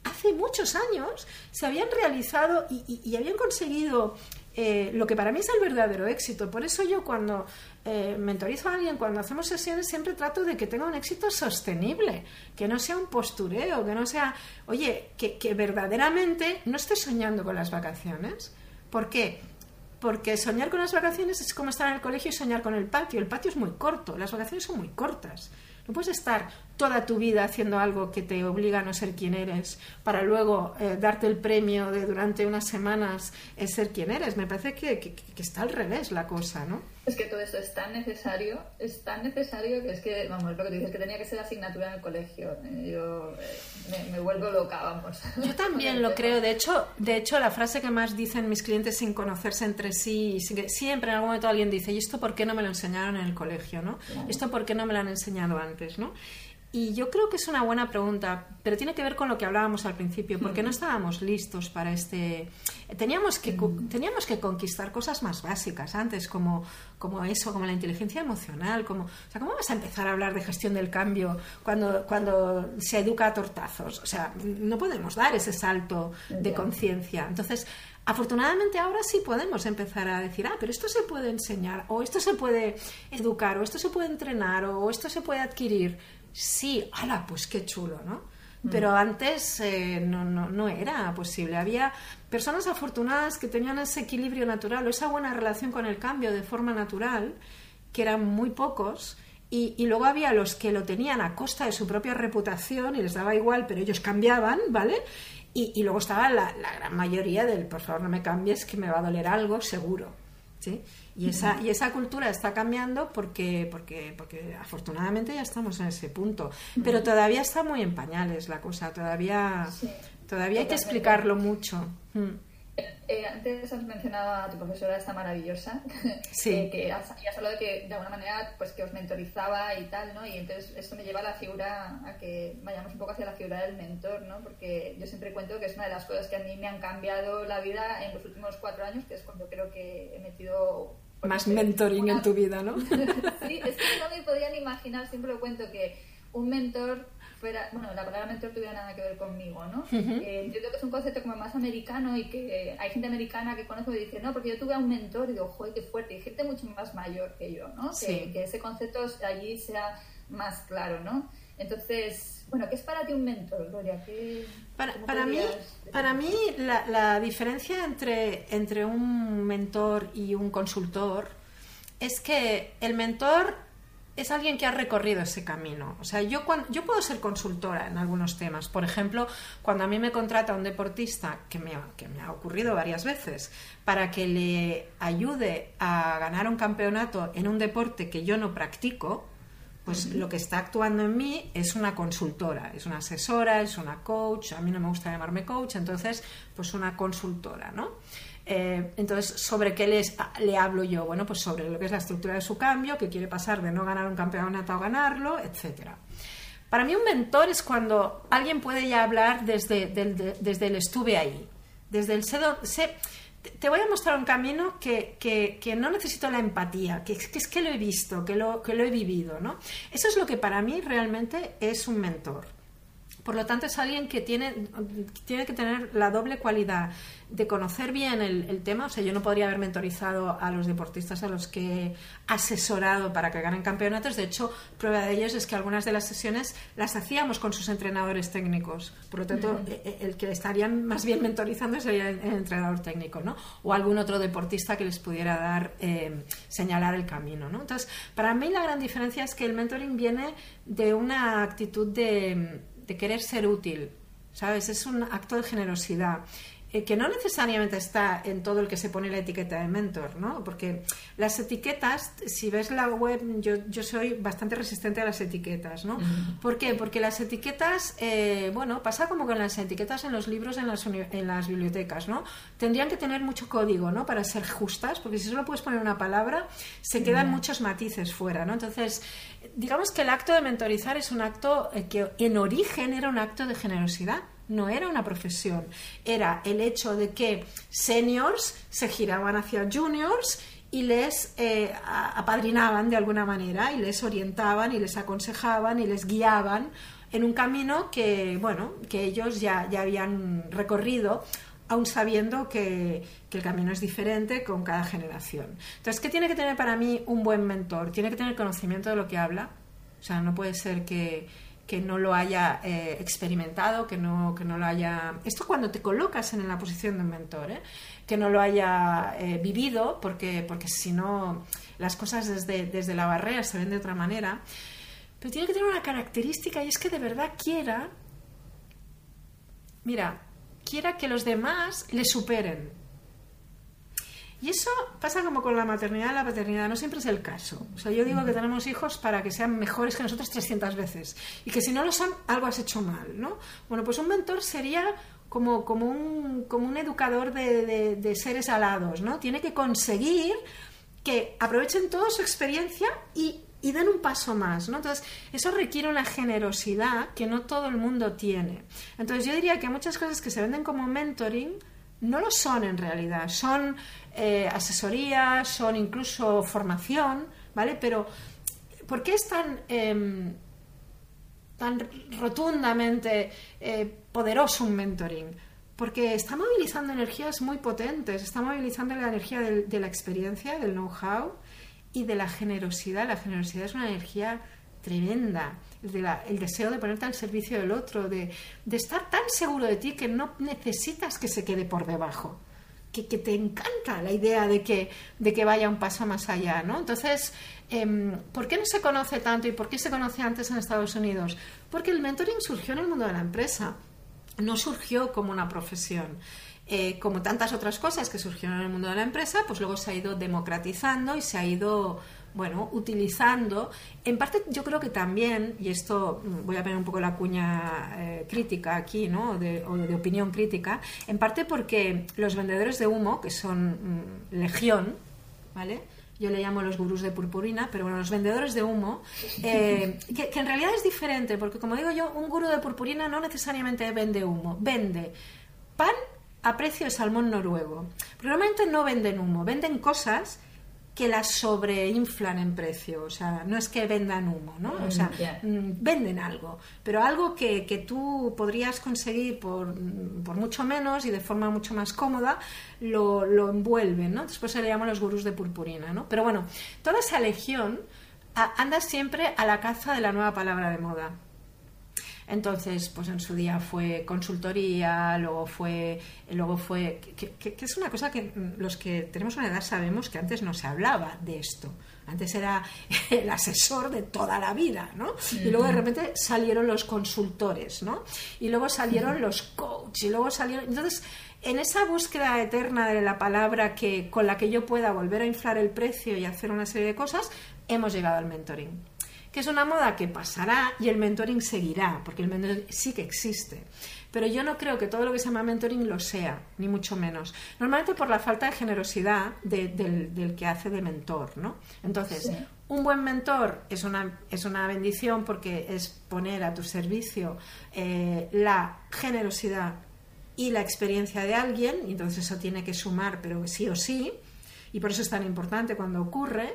hace muchos años se habían realizado y, habían conseguido eh, lo que para mí es el verdadero éxito. Por eso yo cuando eh, mentorizo a alguien, cuando hacemos sesiones, siempre trato de que tenga un éxito sostenible, que no sea un postureo, que no sea, oye, que, que verdaderamente no esté soñando con las vacaciones. ¿Por qué? Porque soñar con las vacaciones es como estar en el colegio y soñar con el patio. El patio es muy corto, las vacaciones son muy cortas. No puedes estar toda tu vida haciendo algo que te obliga a no ser quien eres para luego eh, darte el premio de durante unas semanas ser quien eres. Me parece que, que, está al revés la cosa, ¿no? Es que todo esto es tan necesario, es tan necesario que es que, vamos, lo que tú dices, que tenía que ser asignatura en el colegio. Eh, yo eh, me, vuelvo loca, vamos. Yo también lo creo. De hecho, de hecho, la frase que más dicen mis clientes sin conocerse entre sí, siempre en algún momento alguien dice, ¿y esto por qué no me lo enseñaron en el colegio? ¿no? ¿Esto por qué no me lo han enseñado antes? ¿No? Y yo creo que es una buena pregunta, pero tiene que ver con lo que hablábamos al principio, porque no estábamos listos para este... Teníamos que, teníamos que conquistar cosas más básicas antes, como, como eso, como la inteligencia emocional, como... O sea, ¿cómo vas a empezar a hablar de gestión del cambio cuando, cuando se educa a tortazos? O sea, no podemos dar ese salto de conciencia. Entonces, Afortunadamente ahora sí podemos empezar a decir, ah, pero esto se puede enseñar, o esto se puede educar, o esto se puede entrenar, o esto se puede adquirir sí, ¡hala! Pues qué chulo, ¿no? Mm. Pero antes eh, no, no, no, era posible. Había personas afortunadas que tenían ese equilibrio natural o esa buena relación con el cambio de forma natural, que eran muy pocos, y, y, luego había los que lo tenían a costa de su propia reputación y les daba igual, pero ellos cambiaban, ¿vale? Y, y luego estaba la, la, gran mayoría del, por favor, no me cambies, que me va a doler algo, seguro. ¿sí? Y esa, y esa cultura está cambiando porque, porque, porque afortunadamente ya estamos en ese punto. Pero todavía está muy en pañales la cosa, todavía, todavía hay que explicarlo mucho. Mm. Eh, antes has mencionado a tu profesora esta maravillosa, sí. que has, hablado de que de alguna manera pues que os mentorizaba y tal, ¿no? Y entonces esto me lleva a la figura, a que vayamos un poco hacia la figura del mentor, ¿no? Porque yo siempre cuento que es una de las cosas que a mí me han cambiado la vida en los últimos cuatro años, que es cuando creo que he metido... Más mentoring en tu vida, ¿no? sí, es que no me podían imaginar, siempre lo cuento, que un mentor bueno, la palabra mentor tuviera nada que ver conmigo, ¿no? Eh, entiendo que es un concepto como más americano y que hay gente americana que conozco y dice, no, porque yo tuve a un mentor y digo, joder, qué fuerte, y gente mucho más mayor que yo, ¿no? Que, que ese concepto allí sea más claro, ¿no? Entonces, bueno, ¿qué es para ti un mentor, Gloria? para, para mí, para mí la, la, diferencia entre, entre un mentor y un consultor es que el mentor es alguien que ha recorrido ese camino. O sea, yo, cuando, yo puedo ser consultora en algunos temas. Por ejemplo, cuando a mí me contrata un deportista, que me, que me ha ocurrido varias veces, para que le ayude a ganar un campeonato en un deporte que yo no practico, pues lo que está actuando en mí es una consultora, es una asesora, es una coach, a mí no me gusta llamarme coach, entonces pues una consultora, ¿no? Eh, entonces, ¿sobre qué les, le hablo yo? Bueno, pues sobre lo que es la estructura de su cambio, que quiere pasar de no ganar un campeonato a ganarlo, etcétera. Para mí un mentor es cuando alguien puede ya hablar desde, desde el estuve ahí, desde el sé, te voy a mostrar un camino que, que, no necesito la empatía, que, que, es que lo he visto, que lo, que lo he vivido. ¿no? Eso es lo que para mí realmente es un mentor. Por lo tanto, es alguien que tiene, tiene que tener la doble cualidad de conocer bien el, tema. O sea, yo no podría haber mentorizado a los deportistas a los que he asesorado para que ganen campeonatos. De hecho, prueba de ello es que algunas de las sesiones las hacíamos con sus entrenadores técnicos. Por lo tanto, e, e, el que estarían más bien mentorizando sería el, entrenador técnico, ¿no? O algún otro deportista que les pudiera dar, eh, señalar el camino, ¿no? Entonces, para mí la gran diferencia es que el mentoring viene de una actitud de de querer ser útil, ¿sabes? Es un acto de generosidad. Eh, que no necesariamente está en todo el que se pone la etiqueta de mentor, ¿no? Porque las etiquetas, si ves la web, yo, yo soy bastante resistente a las etiquetas, ¿no? ¿Por qué? Porque las etiquetas, eh, bueno, pasa como con las etiquetas en los libros en las, en las bibliotecas, ¿no? Tendrían que tener mucho código, ¿no? Para ser justas, porque si solo puedes poner una palabra, se quedan muchos matices fuera, ¿no? Entonces, digamos que el acto de mentorizar es un acto eh, que en origen era un acto de generosidad no era una profesión, era el hecho de que seniors se giraban hacia juniors y les eh, apadrinaban de alguna manera y les orientaban y les aconsejaban y les guiaban en un camino que, bueno, que ellos ya, ya habían recorrido, aún sabiendo que, que, el camino es diferente con cada generación. Entonces, ¿qué tiene que tener para mí un buen mentor? Tiene que tener conocimiento de lo que habla. O sea, no puede ser que, que no lo haya eh, experimentado, que no, que no lo haya... Esto cuando te colocas en la posición de un mentor, ¿eh? que no lo haya eh, vivido, porque, porque si no las cosas desde, desde la barrera se ven de otra manera. Pero tiene que tener una característica y es que de verdad quiera, mira, quiera que los demás le superen. Y eso pasa como con la maternidad y la paternidad, no siempre es el caso. O sea, yo digo que tenemos hijos para que sean mejores que nosotros 300 veces y que si no lo son, algo has hecho mal, ¿no? Bueno, pues un mentor sería como, como, un, como un educador de, de, seres alados, ¿no? Tiene que conseguir que aprovechen toda su experiencia y, y den un paso más, ¿no? Entonces, eso requiere una generosidad que no todo el mundo tiene. Entonces, yo diría que muchas cosas que se venden como mentoring no lo son en realidad, son eh, asesoría, son incluso formación, ¿vale? Pero ¿por qué es tan, em, tan rotundamente eh, poderoso un mentoring? Porque está movilizando energías muy potentes, está movilizando la energía de la experiencia, del know-how y de la generosidad. La generosidad es una energía tremenda, el, deseo de ponerte al servicio del otro, de, estar tan seguro de ti que no necesitas que se quede por debajo. Que, te encanta la idea de que, de que vaya un paso más allá, ¿no? Entonces, em, ¿por qué no se conoce tanto y por qué se conoce antes en Estados Unidos? Porque el mentoring surgió en el mundo de la empresa, no surgió como una profesión. Eh, como tantas otras cosas que surgieron en el mundo de la empresa, pues luego se ha ido democratizando y se ha ido bueno, utilizando, en parte yo creo que también, y esto mm, voy a poner un poco la cuña eh, crítica aquí, ¿no? De, o de opinión crítica, en parte porque los vendedores de humo, que son mm, legión, ¿vale? Yo le llamo los gurús de purpurina, pero bueno, los vendedores de humo, eh, que, que en realidad es diferente, porque como digo yo, un gurú de purpurina no necesariamente vende humo, vende pan a precio de salmón noruego. Pero normalmente no venden humo, venden cosas que las sobreinflan en precio. O sea, no es que vendan humo, ¿no? O sea, mm, mm, venden algo, pero algo que, que tú podrías conseguir por, por, mucho menos y de forma mucho más cómoda, lo, lo envuelven, ¿no? Después se le llaman los gurús de purpurina, ¿no? Pero bueno, toda esa legión anda siempre a la caza de la nueva palabra de moda. Entonces, pues en su día fue consultoría, luego fue, luego fue, que, es una cosa que los que tenemos una edad sabemos que antes no se hablaba de esto. Antes era el asesor de toda la vida, ¿no? Y luego de repente salieron los consultores, ¿no? Y luego salieron los coaches, y luego salieron... Entonces, en esa búsqueda eterna de la palabra que, con la que yo pueda volver a inflar el precio y hacer una serie de cosas, hemos llegado al mentoring que es una moda que pasará y el mentoring seguirá, porque el mentoring sí que existe. Pero yo no creo que todo lo que se llama mentoring lo sea, ni mucho menos. Normalmente por la falta de generosidad del, que hace de mentor, ¿no? Entonces, un buen mentor es una, es una bendición porque es poner a tu servicio eh, la generosidad y la experiencia de alguien, y entonces eso tiene que sumar, pero sí o sí, y por eso es tan importante cuando ocurre.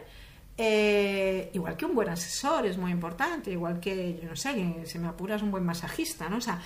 Eh, igual que un buen asesor es muy importante, igual que, yo no sé, si me apuras, un buen masajista, ¿no? O sea,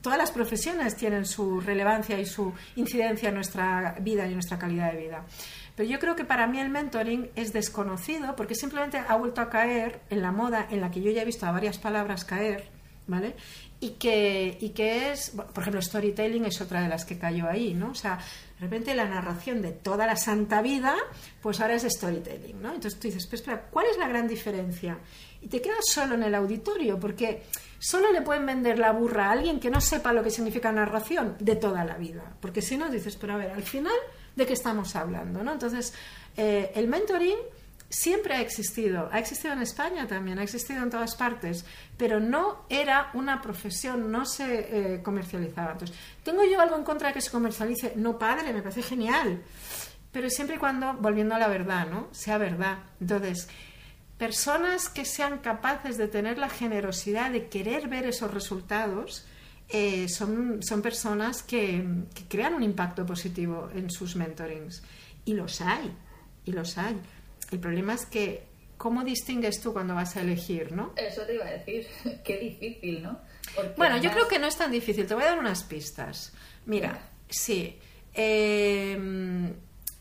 todas las profesiones tienen su relevancia y su incidencia en nuestra vida y en nuestra calidad de vida. Pero yo creo que para mí el mentoring es desconocido porque simplemente ha vuelto a caer en la moda en la que yo ya he visto a varias palabras caer, ¿vale? Y que, y que es, por ejemplo, storytelling es otra de las que cayó ahí, ¿no? O sea, de repente la narración de toda la santa vida, pues ahora es storytelling, ¿no? Entonces tú dices, pero espera, ¿cuál es la gran diferencia? Y te quedas solo en el auditorio, porque solo le pueden vender la burra a alguien que no sepa lo que significa narración de toda la vida. Porque si no, dices, pero a ver, al final, ¿de qué estamos hablando? ¿no? Entonces, eh, el mentoring siempre ha existido, ha existido en España también, ha existido en todas partes, pero no era una profesión, no se eh, comercializaba. Entonces, ¿tengo yo algo en contra de que se comercialice? No, padre, me parece genial, pero siempre y cuando, volviendo a la verdad, ¿no? Sea verdad. Entonces, personas que sean capaces de tener la generosidad de querer ver esos resultados eh, son, son, personas que, crean un impacto positivo en sus mentorings. Y los hay, y los hay. El problema es que, ¿cómo distingues tú cuando vas a elegir, no? Eso te iba a decir, qué difícil, ¿no? bueno, yo creo que no es tan difícil. Te voy a dar unas pistas. Mira, sí. Eh,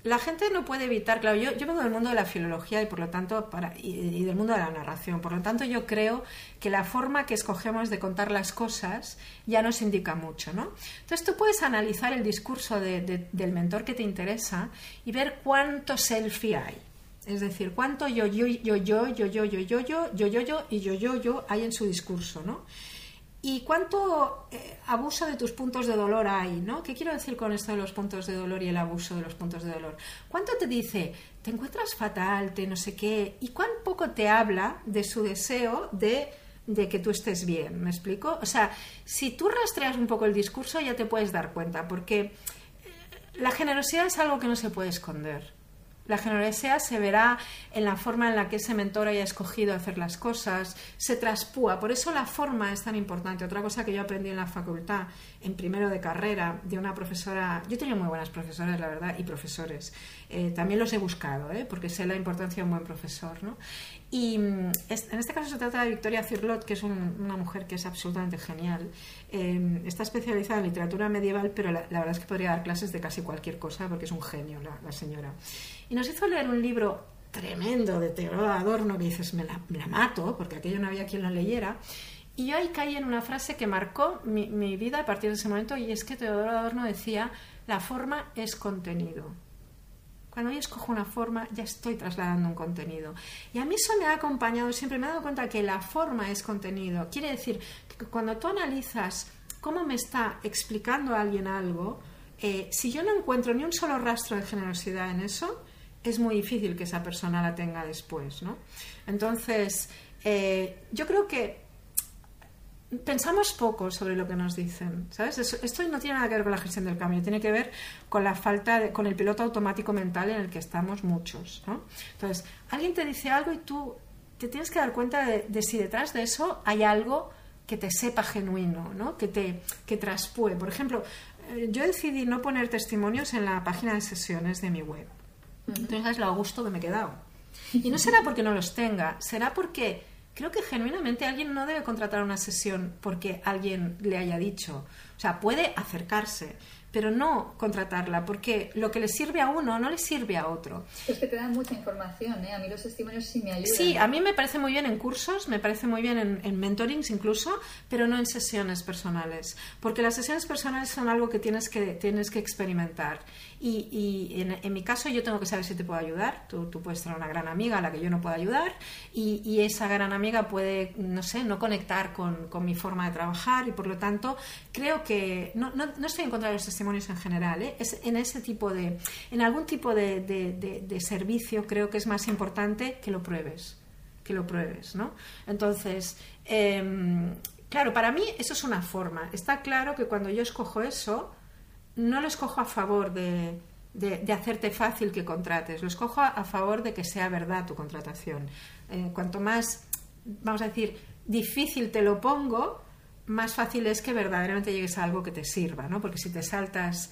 la gente no puede evitar, claro, yo, yo, vengo del mundo de la filología y por lo tanto para, y, del mundo de la narración, por lo tanto yo creo que la forma que escogemos de contar las cosas ya nos indica mucho, ¿no? Entonces tú puedes analizar el discurso del mentor que te interesa y ver cuánto selfie hay. Es decir, cuánto yo, yo, yo, yo, yo, yo, yo, yo, yo, yo, yo, yo y yo, yo, yo hay en su discurso, ¿no? ¿Y cuánto eh, abuso de tus puntos de dolor hay? ¿no? ¿Qué quiero decir con esto de los puntos de dolor y el abuso de los puntos de dolor? ¿Cuánto te dice, te encuentras fatal, te no sé qué? ¿Y cuán poco te habla de su deseo de, de que tú estés bien? ¿Me explico? O sea, si tú rastreas un poco el discurso ya te puedes dar cuenta, porque eh, la generosidad es algo que no se puede esconder. La generosidad se verá en la forma en la que ese mentor haya escogido hacer las cosas, se traspúa. Por eso la forma es tan importante. Otra cosa que yo aprendí en la facultad, en primero de carrera, de una profesora. Yo tenía muy buenas profesoras, la verdad, y profesores. Eh, también los he buscado, ¿eh? porque sé la importancia de un buen profesor. ¿no? Y mm, en este caso se trata de Victoria Cirlot, que es una mujer que es absolutamente genial. Eh, está especializada en literatura medieval, pero la, verdad es que podría dar clases de casi cualquier cosa, porque es un genio la señora. Y nos hizo leer un libro tremendo de Teodoro Adorno que dices, me la, mato, porque aquello no había quien lo leyera. Y yo ahí caí en una frase que marcó mi, mi, vida a partir de ese momento, y es que Teodoro Adorno decía, la forma es contenido. Cuando yo escojo una forma, ya estoy trasladando un contenido. Y a mí eso me ha acompañado, siempre me he dado cuenta que la forma es contenido. Quiere decir que cuando tú analizas cómo me está explicando alguien algo, eh, si yo no encuentro ni un solo rastro de generosidad en eso, es muy difícil que esa persona la tenga después, ¿no? Entonces, eh, yo creo que pensamos poco sobre lo que nos dicen, ¿sabes? Esto no tiene nada que ver con la gestión del cambio, tiene que ver con la falta, de, con el piloto automático mental en el que estamos muchos, ¿no? Entonces, alguien te dice algo y tú te tienes que dar cuenta de, si detrás de eso hay algo que te sepa genuino, ¿no? Que te que traspue. Por ejemplo, eh, yo decidí no poner testimonios en la página de sesiones de mi web entonces, lo a gusto que me he quedado. Y no será porque no los tenga, será porque creo que genuinamente alguien no debe contratar una sesión porque alguien le haya dicho. O sea, puede acercarse, pero no contratarla, porque lo que le sirve a uno no le sirve a otro. Es que te dan mucha información, ¿eh? A mí los testimonios sí me ayudan. Sí, a mí me parece muy bien en cursos, me parece muy bien en, en mentorings incluso, pero no en sesiones personales, porque las sesiones personales son algo que tienes que, tienes que experimentar. Y, en, mi caso yo tengo que saber si te puedo ayudar. Tú, tú, puedes tener una gran amiga a la que yo no puedo ayudar y, esa gran amiga puede, no sé, no conectar con, con, mi forma de trabajar y por lo tanto creo que no, no, estoy en contra de los testimonios en general. ¿eh? Es en ese tipo de, en algún tipo de, de, servicio creo que es más importante que lo pruebes que lo pruebes, ¿no? Entonces, eh, claro, para mí eso es una forma. Está claro que cuando yo escojo eso, no lo escojo a favor de, de, hacerte fácil que contrates, lo escojo a, favor de que sea verdad tu contratación. Eh, cuanto más, vamos a decir, difícil te lo pongo, más fácil es que verdaderamente llegues a algo que te sirva, ¿no? Porque si te saltas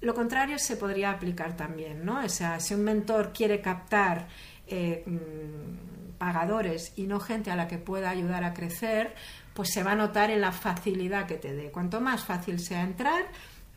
lo contrario se podría aplicar también, ¿no? O sea, si un mentor quiere captar eh, mm, pagadores y no gente a la que pueda ayudar a crecer, pues se va a notar en la facilidad que te dé. Cuanto más fácil sea entrar,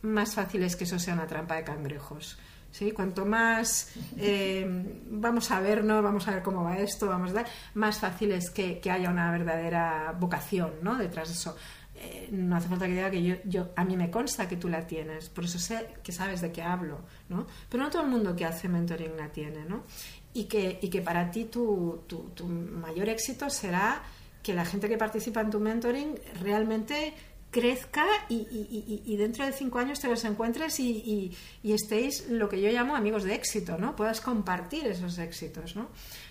más fácil es que eso sea una trampa de cangrejos. ¿sí? Cuanto más eh, vamos a vernos, vamos a ver cómo va esto, vamos a dar, más fácil es que, haya una verdadera vocación ¿no? detrás de eso. Eh, no hace falta que diga que yo, yo, a mí me consta que tú la tienes, por eso sé que sabes de qué hablo, ¿no? Pero no todo el mundo que hace mentoring la tiene, ¿no? Y que, y que para ti tu, tu, tu mayor éxito será que la gente que participa en tu mentoring realmente crezca y, dentro de cinco años te los encuentres y, estéis lo que yo llamo amigos de éxito, ¿no? Puedas compartir esos éxitos, ¿no?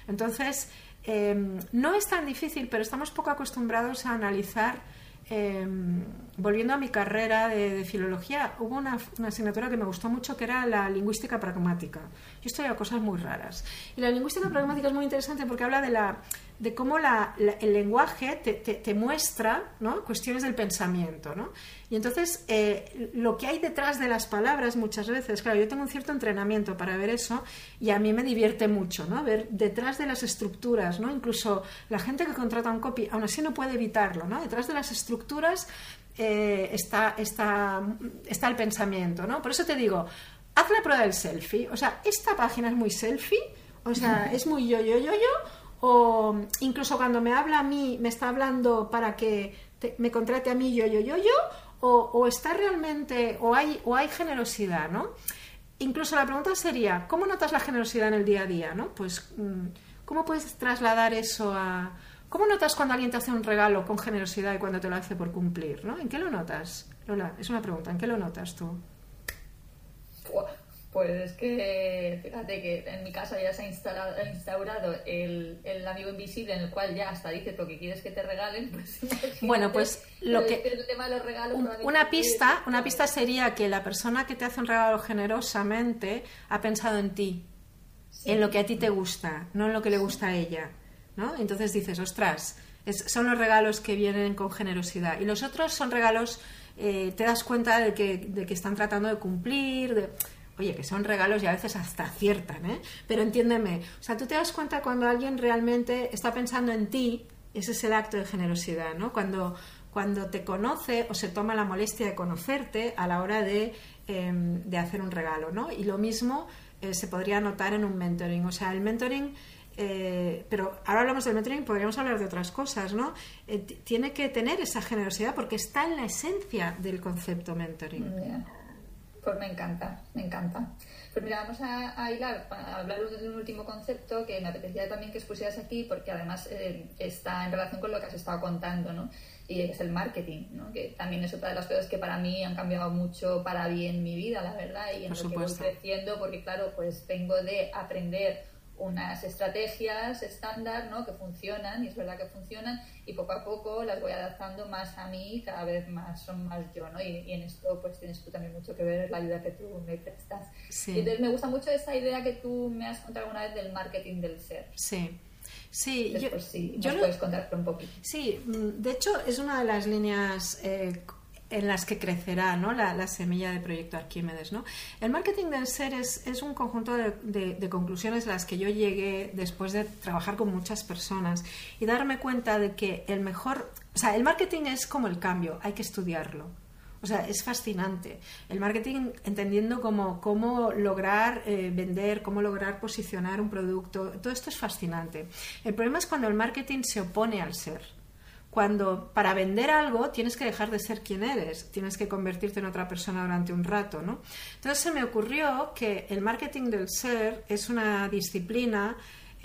Entonces, em, no es tan difícil, pero estamos poco acostumbrados a analizar Em, volviendo a mi carrera de, filología, hubo una, asignatura que me gustó mucho que era la lingüística pragmática. Yo estudiado cosas muy raras. Y la lingüística pragmática es muy interesante porque habla de, la, de cómo el lenguaje te, te, muestra ¿no? cuestiones del pensamiento. ¿no? Y entonces, eh, lo que hay detrás de las palabras muchas veces, claro, yo tengo un cierto entrenamiento para ver eso y a mí me divierte mucho, ¿no? Ver detrás de las estructuras, ¿no? Incluso la gente que contrata un copy, aún así no puede evitarlo, ¿no? Detrás de las estructuras eh, está, está, está el pensamiento, ¿no? Por eso te digo, haz la prueba del selfie. O sea, esta página es muy selfie, o sea, es muy yo, yo, yo, yo, o incluso cuando me habla a mí, me está hablando para que me contrate a mí yo, yo, yo, yo, o, está realmente, o hay, o hay generosidad, ¿no? Incluso la pregunta sería, ¿cómo notas la generosidad en el día a día, ¿no? Pues, mm, ¿cómo puedes trasladar eso a... ¿Cómo notas cuando alguien te hace un regalo con generosidad y cuando te lo hace por cumplir, ¿no? ¿En qué lo notas? Lola, es una pregunta, ¿en qué lo notas tú? Pues es que, fíjate que en mi casa ya se ha instaurado el, amigo invisible en el cual ya hasta dice lo que quieres que te regalen. Pues, bueno, pues lo que... una pista, una pista sería que la persona que te hace un regalo generosamente ha pensado en ti, en lo que a ti te gusta, no en lo que le gusta a ella. Entonces dices, ostras, son los regalos que vienen con generosidad. Y los otros son regalos, eh, te das cuenta de que, de que están tratando de cumplir, de oye, que son regalos y a veces hasta aciertan, ¿eh? Pero entiéndeme, o sea, tú te das cuenta cuando alguien realmente está pensando en ti, ese es el acto de generosidad, ¿no? Cuando, cuando te conoce o se toma la molestia de conocerte a la hora de, em, de hacer un regalo, ¿no? Y lo mismo eh, se podría notar en un mentoring, o sea, el mentoring... Eh, pero ahora hablamos del mentoring, podríamos hablar de otras cosas, ¿no? Eh, tiene que tener esa generosidad porque está en la esencia del concepto mentoring. Pues me encanta, me encanta. Pues mira, vamos a, hilar, a hablar de un último concepto que me apetecía también que expusieras aquí, porque además eh, está en relación con lo que has estado contando, ¿no? Y es el marketing, ¿no? Que también es otra de las cosas que para mí han cambiado mucho para bien mi vida, la verdad, y en lo que voy creciendo, porque claro, pues vengo de aprender unas estrategias estándar ¿no? que funcionan, y es verdad que funcionan, y poco a poco las voy adaptando más a mí, cada vez más son más yo, ¿no? Y, en esto pues tienes tú también mucho que ver la ayuda que tú me prestas. Y entonces me gusta mucho esa idea que tú me has contado alguna vez del marketing del ser. Sí. Sí, yo, sí, yo puedes contar un poquito. Sí, mm, de hecho es una de las líneas eh, en las que crecerá ¿no? la, semilla de Proyecto Arquímedes. ¿no? El marketing del ser es, es un conjunto de, de, conclusiones a las que yo llegué después de trabajar con muchas personas y darme cuenta de que el mejor, o sea, el marketing es como el cambio, hay que estudiarlo. O sea, es fascinante. El marketing entendiendo cómo, cómo lograr eh, vender, cómo lograr posicionar un producto, todo esto es fascinante. El problema es cuando el marketing se opone al ser cuando para vender algo tienes que dejar de ser quien eres, tienes que convertirte en otra persona durante un rato, ¿no? Entonces se me ocurrió que el marketing del ser es una disciplina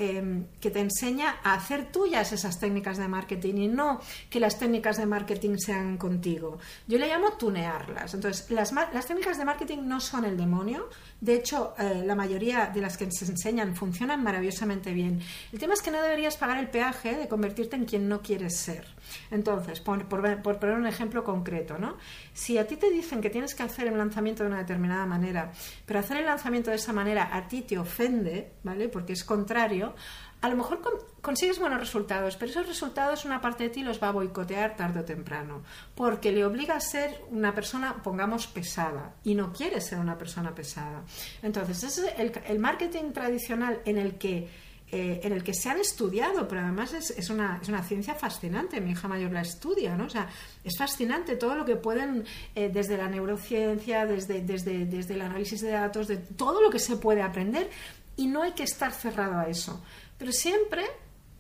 Em, que te enseña a hacer tuyas esas técnicas de marketing y no que las técnicas de marketing sean contigo. Yo le llamo tunearlas. Entonces, las, técnicas de marketing no son el demonio. De hecho, eh, la mayoría de las que se enseñan funcionan maravillosamente bien. El tema es que no deberías pagar el peaje de convertirte en quien no quieres ser. Entonces, por, por, poner un ejemplo concreto, ¿no? Si a ti te dicen que tienes que hacer el lanzamiento de una determinada manera, pero hacer el lanzamiento de esa manera a ti te ofende, ¿vale? Porque es contrario, a lo mejor consigues buenos resultados, pero esos resultados una parte de ti los va a boicotear tarde o temprano, porque le obliga a ser una persona, pongamos, pesada, y no quiere ser una persona pesada. Entonces, ese es el marketing tradicional en el que eh, en el que se han estudiado, pero además es, una, es, una, ciencia fascinante. Mi hija mayor la estudia, ¿no? O sea, es fascinante todo lo que pueden, eh, desde la neurociencia, desde, desde, desde el análisis de datos, de todo lo que se puede aprender, y no hay que estar cerrado a eso. Pero siempre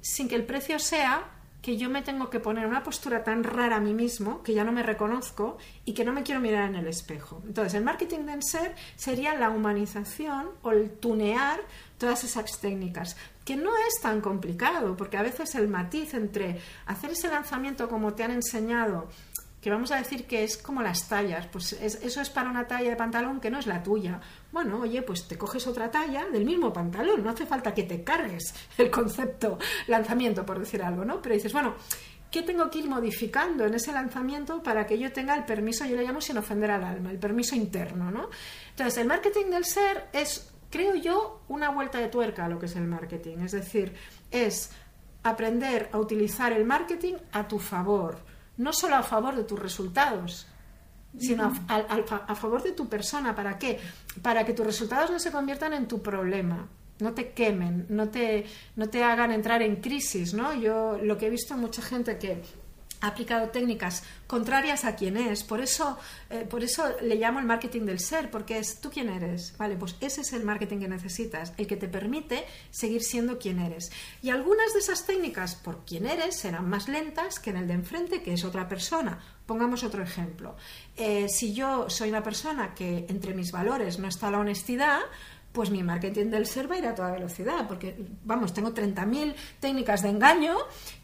sin que el precio sea que yo me tengo que poner una postura tan rara a mí mismo que ya no me reconozco y que no me quiero mirar en el espejo. Entonces, el marketing de ser sería la humanización o el tunear todas esas técnicas, que no es tan complicado, porque a veces el matiz entre hacer ese lanzamiento como te han enseñado que vamos a decir que es como las tallas, pues eso es para una talla de pantalón que no es la tuya. Bueno, oye, pues te coges otra talla del mismo pantalón, no hace falta que te cargues el concepto lanzamiento, por decir algo, ¿no? Pero dices, bueno, ¿qué tengo que ir modificando en ese lanzamiento para que yo tenga el permiso, yo le llamo sin ofender al alma, el permiso interno, ¿no? Entonces, el marketing del ser es, creo yo, una vuelta de tuerca a lo que es el marketing, es decir, es aprender a utilizar el marketing a tu favor no solo a favor de tus resultados, sino a, favor de tu persona. ¿Para qué? Para que tus resultados no se conviertan en tu problema, no te quemen, no te, no te hagan entrar en crisis. ¿no? Yo lo que he visto mucha gente que ha aplicado técnicas contrarias a quien es. Por eso, eh, por eso le llamo el marketing del ser, porque es tú quién eres. Vale, pues ese es el marketing que necesitas, el que te permite seguir siendo quien eres. Y algunas de esas técnicas, por quien eres, serán más lentas que en el de enfrente, que es otra persona. Pongamos otro ejemplo. Eh, si yo soy una persona que entre mis valores no está la honestidad, pues mi marketing del ser va a ir a toda velocidad, porque, vamos, tengo 30.000 técnicas de engaño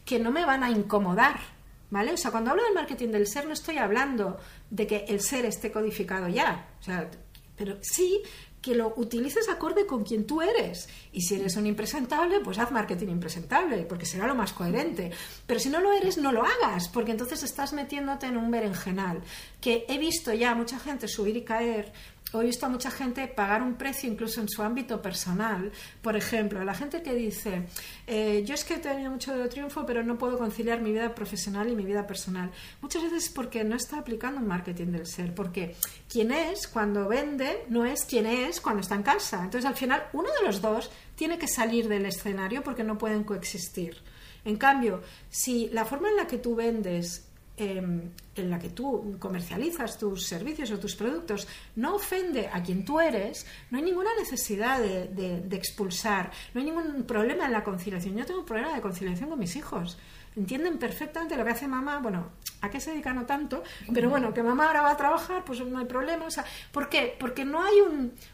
que no me van a incomodar ¿Vale? O sea, cuando hablo del marketing del ser no estoy hablando de que el ser esté codificado ya, o sea, pero sí que lo utilices acorde con quien tú eres. Y si eres un impresentable, pues haz marketing impresentable, porque será lo más coherente. Pero si no lo eres, no lo hagas, porque entonces estás metiéndote en un berenjenal. Que he visto ya mucha gente subir y caer he visto a mucha gente pagar un precio incluso en su ámbito personal. Por ejemplo, la gente que dice, eh, yo es que he tenido mucho de triunfo, pero no puedo conciliar mi vida profesional y mi vida personal. Muchas veces porque no está aplicando un marketing del ser, porque quien es cuando vende no es quien es cuando está en casa. Entonces, al final, uno de los dos tiene que salir del escenario porque no pueden coexistir. En cambio, si la forma en la que tú vendes en la que tú comercializas tus servicios o tus productos no ofende a quien tú eres, no hay ninguna necesidad de, expulsar, no hay ningún problema en la conciliación. Yo tengo un problema de conciliación con mis hijos. Entienden perfectamente lo que hace mamá, bueno, ¿a qué se dedica no tanto? Pero bueno, que mamá ahora va a trabajar, pues no hay problema. O sea, ¿Por qué? Porque no hay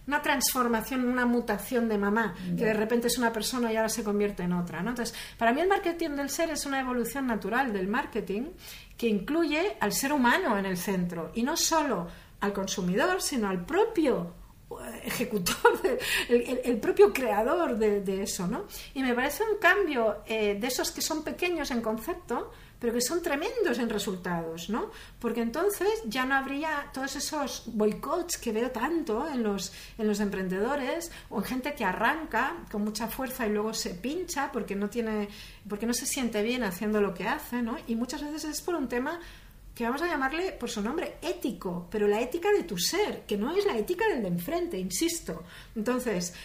una transformación, una mutación de mamá, que de repente es una persona y ahora se convierte en otra. ¿no? Entonces, para mí el marketing del ser es una evolución natural del marketing que incluye al ser humano en el centro y no solo al consumidor, sino al propio ejecutor, el, propio creador de, eso, ¿no? Y me parece un cambio eh, de esos que son pequeños en concepto, pero que son tremendos en resultados, ¿no? Porque entonces ya no habría todos esos boicots que veo tanto en los, en los emprendedores o en gente que arranca con mucha fuerza y luego se pincha porque no tiene, porque no se siente bien haciendo lo que hace, ¿no? Y muchas veces es por un tema que vamos a llamarle por su nombre ético, pero la ética de tu ser, que no es la ética del de enfrente, insisto. Entonces,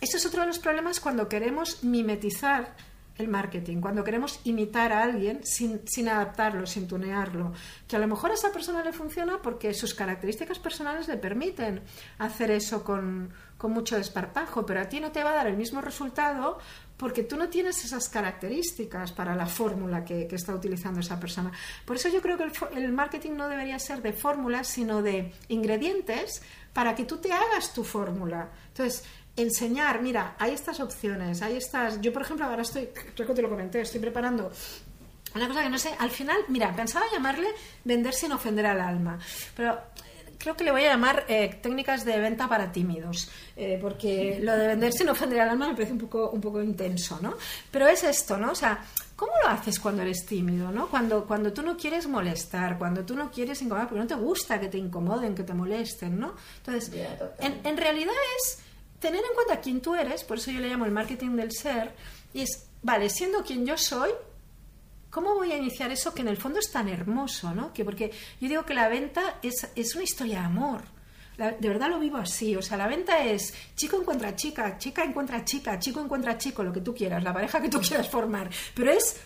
ese es otro de los problemas cuando queremos mimetizar el marketing, cuando queremos imitar a alguien sin, adaptarlo, sin tunearlo, que a lo mejor a esa persona le funciona porque sus características personales le permiten hacer eso con, mucho desparpajo, pero a ti no te va a dar el mismo resultado porque tú no tienes esas características para la fórmula que, está utilizando esa persona. Por eso yo creo que el, marketing no debería ser de fórmulas, sino de ingredientes para que tú te hagas tu fórmula. Entonces, enseñar, mira, hay estas opciones, hay estas... Yo, por ejemplo, ahora estoy, creo que te lo comenté, estoy preparando una cosa que no sé, al final, mira, pensaba llamarle vender sin ofender al alma, pero creo que le voy a llamar eh, técnicas de venta para tímidos, eh, porque lo de vender sin ofender al alma me parece un poco, un poco intenso, ¿no? Pero es esto, ¿no? O sea, ¿cómo lo haces cuando eres tímido, ¿no? Cuando, cuando tú no quieres molestar, cuando tú no quieres incomodar, porque no te gusta que te incomoden, que te molesten, ¿no? Entonces, en, en realidad es tener en cuenta quién tú eres, por eso yo le llamo el marketing del ser, Y es, vale, siendo quien yo soy, ¿cómo voy a iniciar eso que en el fondo es tan hermoso, ¿no? Que porque yo digo que la venta es, es una historia de amor. de verdad lo vivo así. O sea, la venta es chico encuentra chica, chica encuentra chica, chico encuentra chico, lo que tú quieras, la pareja que tú quieras formar. Pero es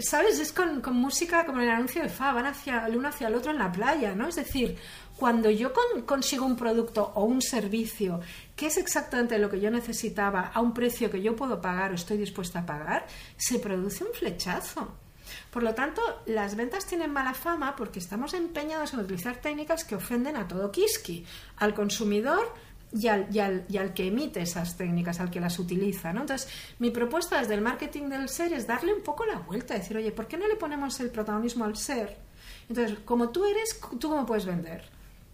¿sabes? Es con, música como en el anuncio de Fa, van hacia el uno hacia el otro en la playa, ¿no? Es decir, cuando yo consigo un producto o un servicio que es exactamente lo que yo necesitaba a un precio que yo puedo pagar o estoy dispuesta a pagar, se produce un flechazo. Por lo tanto, las ventas tienen mala fama porque estamos empeñados en utilizar técnicas que ofenden a todo Kiski, al consumidor, y al, que emite esas técnicas, al que las utiliza. ¿no? Entonces, mi propuesta desde el marketing del ser es darle un poco la vuelta, decir, oye, ¿por qué no le ponemos el protagonismo al ser? Entonces, como tú eres, ¿tú cómo puedes vender?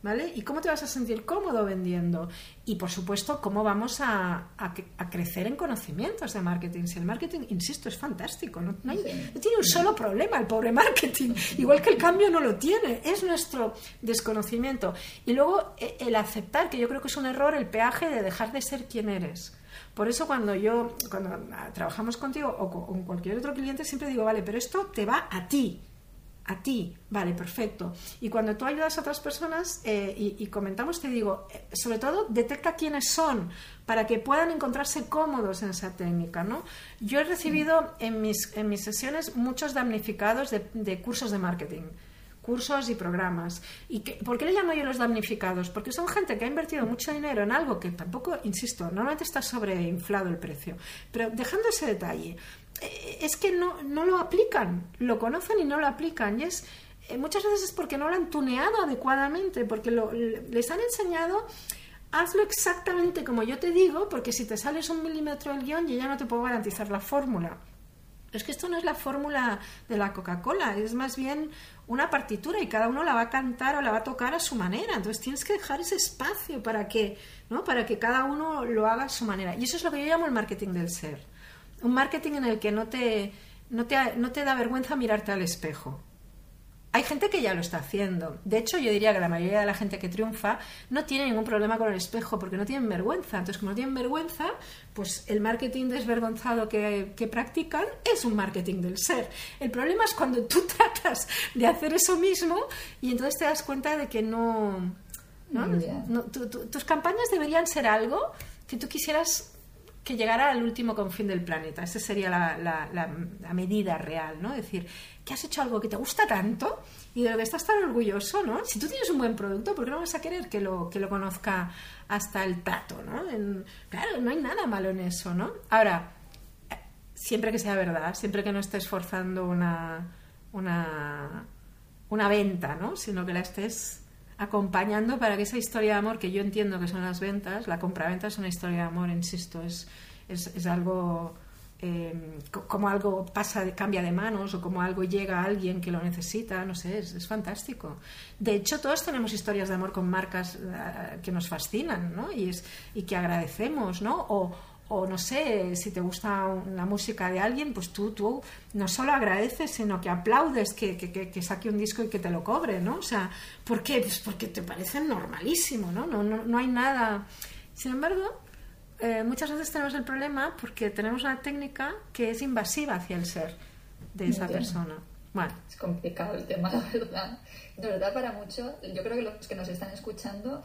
¿Vale? ¿Y cómo te vas a sentir cómodo vendiendo? Y por supuesto, cómo vamos a, crecer en conocimientos de marketing. Si el marketing, insisto, es fantástico, no, tiene un solo problema el pobre marketing, igual que el cambio no lo tiene, es nuestro desconocimiento. Y luego e, el aceptar, que yo creo que es un error, el peaje de dejar de ser quien eres. Por eso cuando yo, cuando trabajamos contigo o con cualquier otro cliente, siempre digo, vale, pero esto te va a ti, a ti, vale, perfecto. Y cuando tú ayudas a otras personas eh, y, comentamos, te digo, eh, sobre todo detecta quiénes son para que puedan encontrarse cómodos en esa técnica, ¿no? Yo he recibido en mis, en mis sesiones muchos damnificados de, cursos de marketing cursos y programas. ¿Y por qué le llamo yo los damnificados? Porque son gente que ha invertido mucho dinero en algo que tampoco, insisto, normalmente está sobreinflado el precio. Pero dejando ese detalle, es que no, no lo aplican, lo conocen y no lo aplican. Y es, eh, muchas veces es porque no lo han tuneado adecuadamente, porque les han enseñado hazlo exactamente como yo te digo, porque si te sales un milímetro del guion, yo ya no te puedo garantizar la fórmula. Es que esto no es la fórmula de la Coca-Cola, es más bien una partitura y cada uno la va a cantar o la va a tocar a su manera. Entonces tienes que dejar ese espacio para que, ¿no? para que cada uno lo haga a su manera. Y eso es lo que yo llamo el marketing del ser un marketing en el que no te, no te, no te da vergüenza mirarte al espejo. Hay gente que ya lo está haciendo. De hecho, yo diría que la mayoría de la gente que triunfa no tiene ningún problema con el espejo porque no tienen vergüenza. Entonces, como no tienen vergüenza, pues el marketing desvergonzado que, que practican es un marketing del ser. El problema es cuando tú tratas de hacer eso mismo y entonces te das cuenta de que no... tus campañas deberían ser algo que tú quisieras que llegara al último confín del planeta. Esa sería la, medida real, ¿no? Es decir, que has hecho algo que te gusta tanto y de lo que estás tan orgulloso, ¿no? Si tú tienes un buen producto, ¿por qué no vas a querer que lo, que lo conozca hasta el tato, ¿no? claro, no hay nada malo en eso, ¿no? Ahora, siempre que sea verdad, siempre que no estés forzando una, una, una venta, ¿no? Sino que la estés acompañando para que esa historia de amor que yo entiendo que son las ventas, la compraventa es una historia de amor, insisto, es, es, algo eh, como algo pasa, cambia de manos o como algo llega a alguien que lo necesita, no sé, es, fantástico. De hecho, todos tenemos historias de amor con marcas eh, que nos fascinan, ¿no? Y, es, y que agradecemos, ¿no? O no sé, si te gusta la música de alguien, pues tú, tú no solo agradeces, sino que aplaudes que, que, saque un disco y que te lo cobre, ¿no? O sea, ¿por qué? Pues porque te parece normalísimo, ¿no? No, no, no hay nada. Sin embargo, eh, muchas veces tenemos el problema porque tenemos una técnica que es invasiva hacia el ser de esa persona. Bueno. Es complicado el tema, la verdad. De verdad, para mucho, yo creo que los que nos están escuchando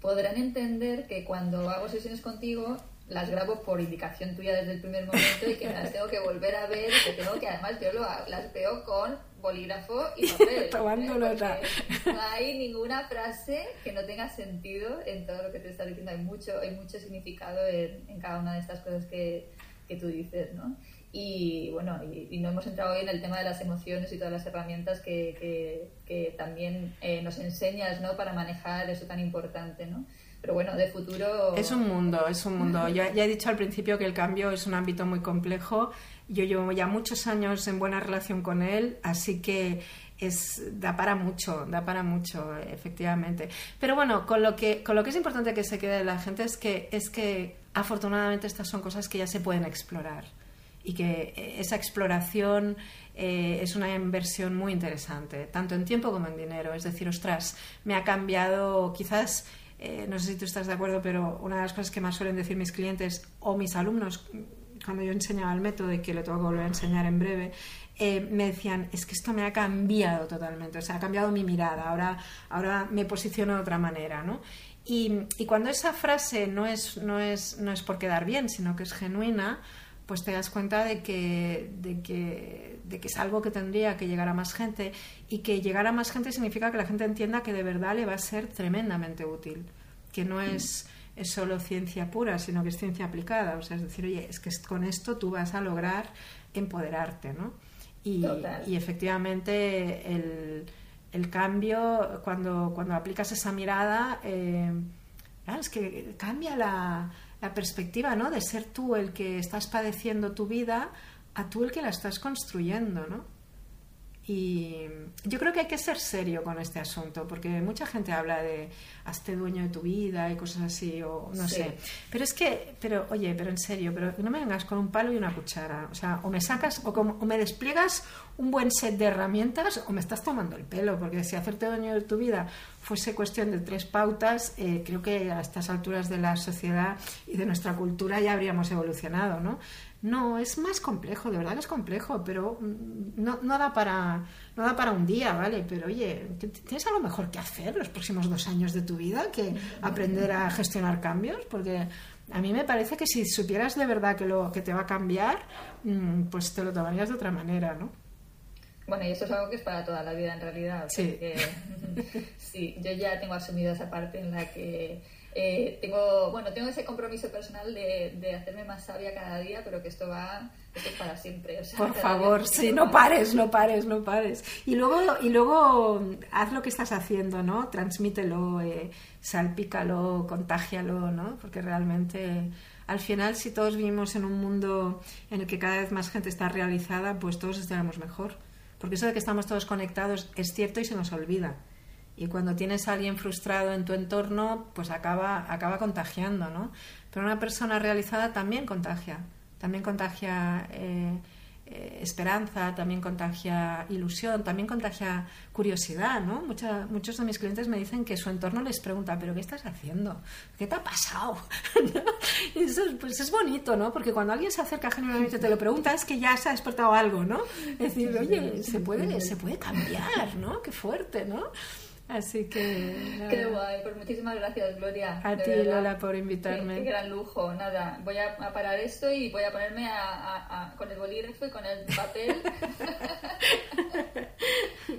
podrán entender que cuando hago sesiones contigo las grabo por indicación tuya desde el primer momento y que las tengo que volver a ver y que tengo que además yo lo, las veo con bolígrafo y papel. ¿eh? No hay ninguna frase que no tenga sentido en todo lo que te está diciendo. Hay mucho, hay mucho significado en, cada una de estas cosas que, que tú dices, ¿no? Y bueno, y, no hemos entrado hoy en el tema de las emociones y todas las herramientas que, que, también eh, nos enseñas, ¿no? Para manejar eso tan importante, ¿no? Pero bueno, de futuro... Es un mundo, es un mundo. Ya, ya he dicho al principio que el cambio es un ámbito muy complejo. Yo llevo ya muchos años en buena relación con él, así que es, da para mucho, da para mucho, efectivamente. Pero bueno, con lo que, con lo que es importante que se quede la gente es que, es que afortunadamente estas son cosas que ya se pueden explorar y que esa exploración eh, es una inversión muy interesante, tanto en tiempo como en dinero. Es decir, ostras, me ha cambiado quizás eh, no sé si tú estás de acuerdo, pero una de las cosas que más suelen decir mis clientes o mis alumnos cuando yo enseñaba el método y que lo tengo que volver a enseñar en breve, eh, me decían, es que esto me ha cambiado totalmente, o sea, ha cambiado mi mirada, ahora, ahora me posiciono de otra manera, ¿no? Y, y cuando esa frase no es, no, es, no es por quedar bien, sino que es genuina, pues te das cuenta de que, de que, de que es algo que tendría que llegar a más gente y que llegar a más gente significa que la gente entienda que de verdad le va a ser tremendamente útil, que no es, es solo ciencia pura, sino que es ciencia aplicada. O sea, es decir, oye, es que con esto tú vas a lograr empoderarte, ¿no? Y, y efectivamente el, el, cambio, cuando, cuando aplicas esa mirada, eh, es que cambia la, la perspectiva, ¿no? De ser tú el que estás padeciendo tu vida a tú el que la estás construyendo, ¿no? Y yo creo que hay que ser serio con este asunto, porque mucha gente habla de hazte dueño de tu vida y cosas así, o no sé. Pero es que, pero oye, pero en serio, pero no me vengas con un palo y una cuchara. O sea, o me sacas, o, como, o me despliegas un buen set de herramientas, o me estás tomando el pelo, porque si hacerte dueño de tu vida fuese cuestión de tres pautas, eh, creo que a estas alturas de la sociedad y de nuestra cultura ya habríamos evolucionado, ¿no? No, es más complejo, de verdad que es complejo, pero mm, no, no, da para, no da para un día, ¿vale? Pero oye, tienes algo mejor que hacer los próximos dos años de tu vida que aprender a gestionar cambios, porque a mí me parece que si supieras de verdad que, lo, que te va a cambiar, mm, pues te lo tomarías de otra manera, ¿no? Bueno, y eso es algo que es para toda la vida en realidad. Sí. sí, yo ya tengo asumido esa parte en la que eh, tengo, bueno, tengo ese compromiso personal de, hacerme más sabia cada día, pero que esto va esto es para siempre. Por favor, sí, no pares, no pares, no pares. Y luego, y luego haz lo que estás haciendo, ¿no? Transmítelo, eh, salpícalo, contágialo, ¿no? Porque realmente al final si todos vivimos en un mundo en el que cada vez más gente está realizada, pues todos estaremos mejor. Porque eso de que estamos todos conectados es cierto y se nos olvida. Y cuando tienes a alguien frustrado en tu entorno, pues acaba, acaba contagiando, ¿no? Pero una persona realizada también contagia, también contagia eh, eh, esperanza, también contagia ilusión, también contagia curiosidad, ¿no? muchos de mis clientes me dicen que su entorno les pregunta, ¿pero qué estás haciendo? ¿Qué te ha pasado? y eso pues es bonito, ¿no? Porque cuando alguien se acerca genuinamente te lo pregunta es que ya se ha despertado algo, ¿no? Es decir, oye, se puede, se puede cambiar, ¿no? Qué fuerte, ¿no? Así que. Qué guay, pues muchísimas gracias, Gloria. A ti, Lola, por invitarme. Qué, gran lujo. Nada, voy a, parar esto y voy a ponerme a, con el bolígrafo y con el papel.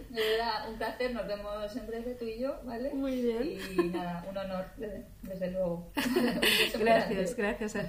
de verdad, un placer. Nos vemos en breve tú y yo, ¿vale? Muy bien. Y nada, un honor, desde, luego. gracias, gracias a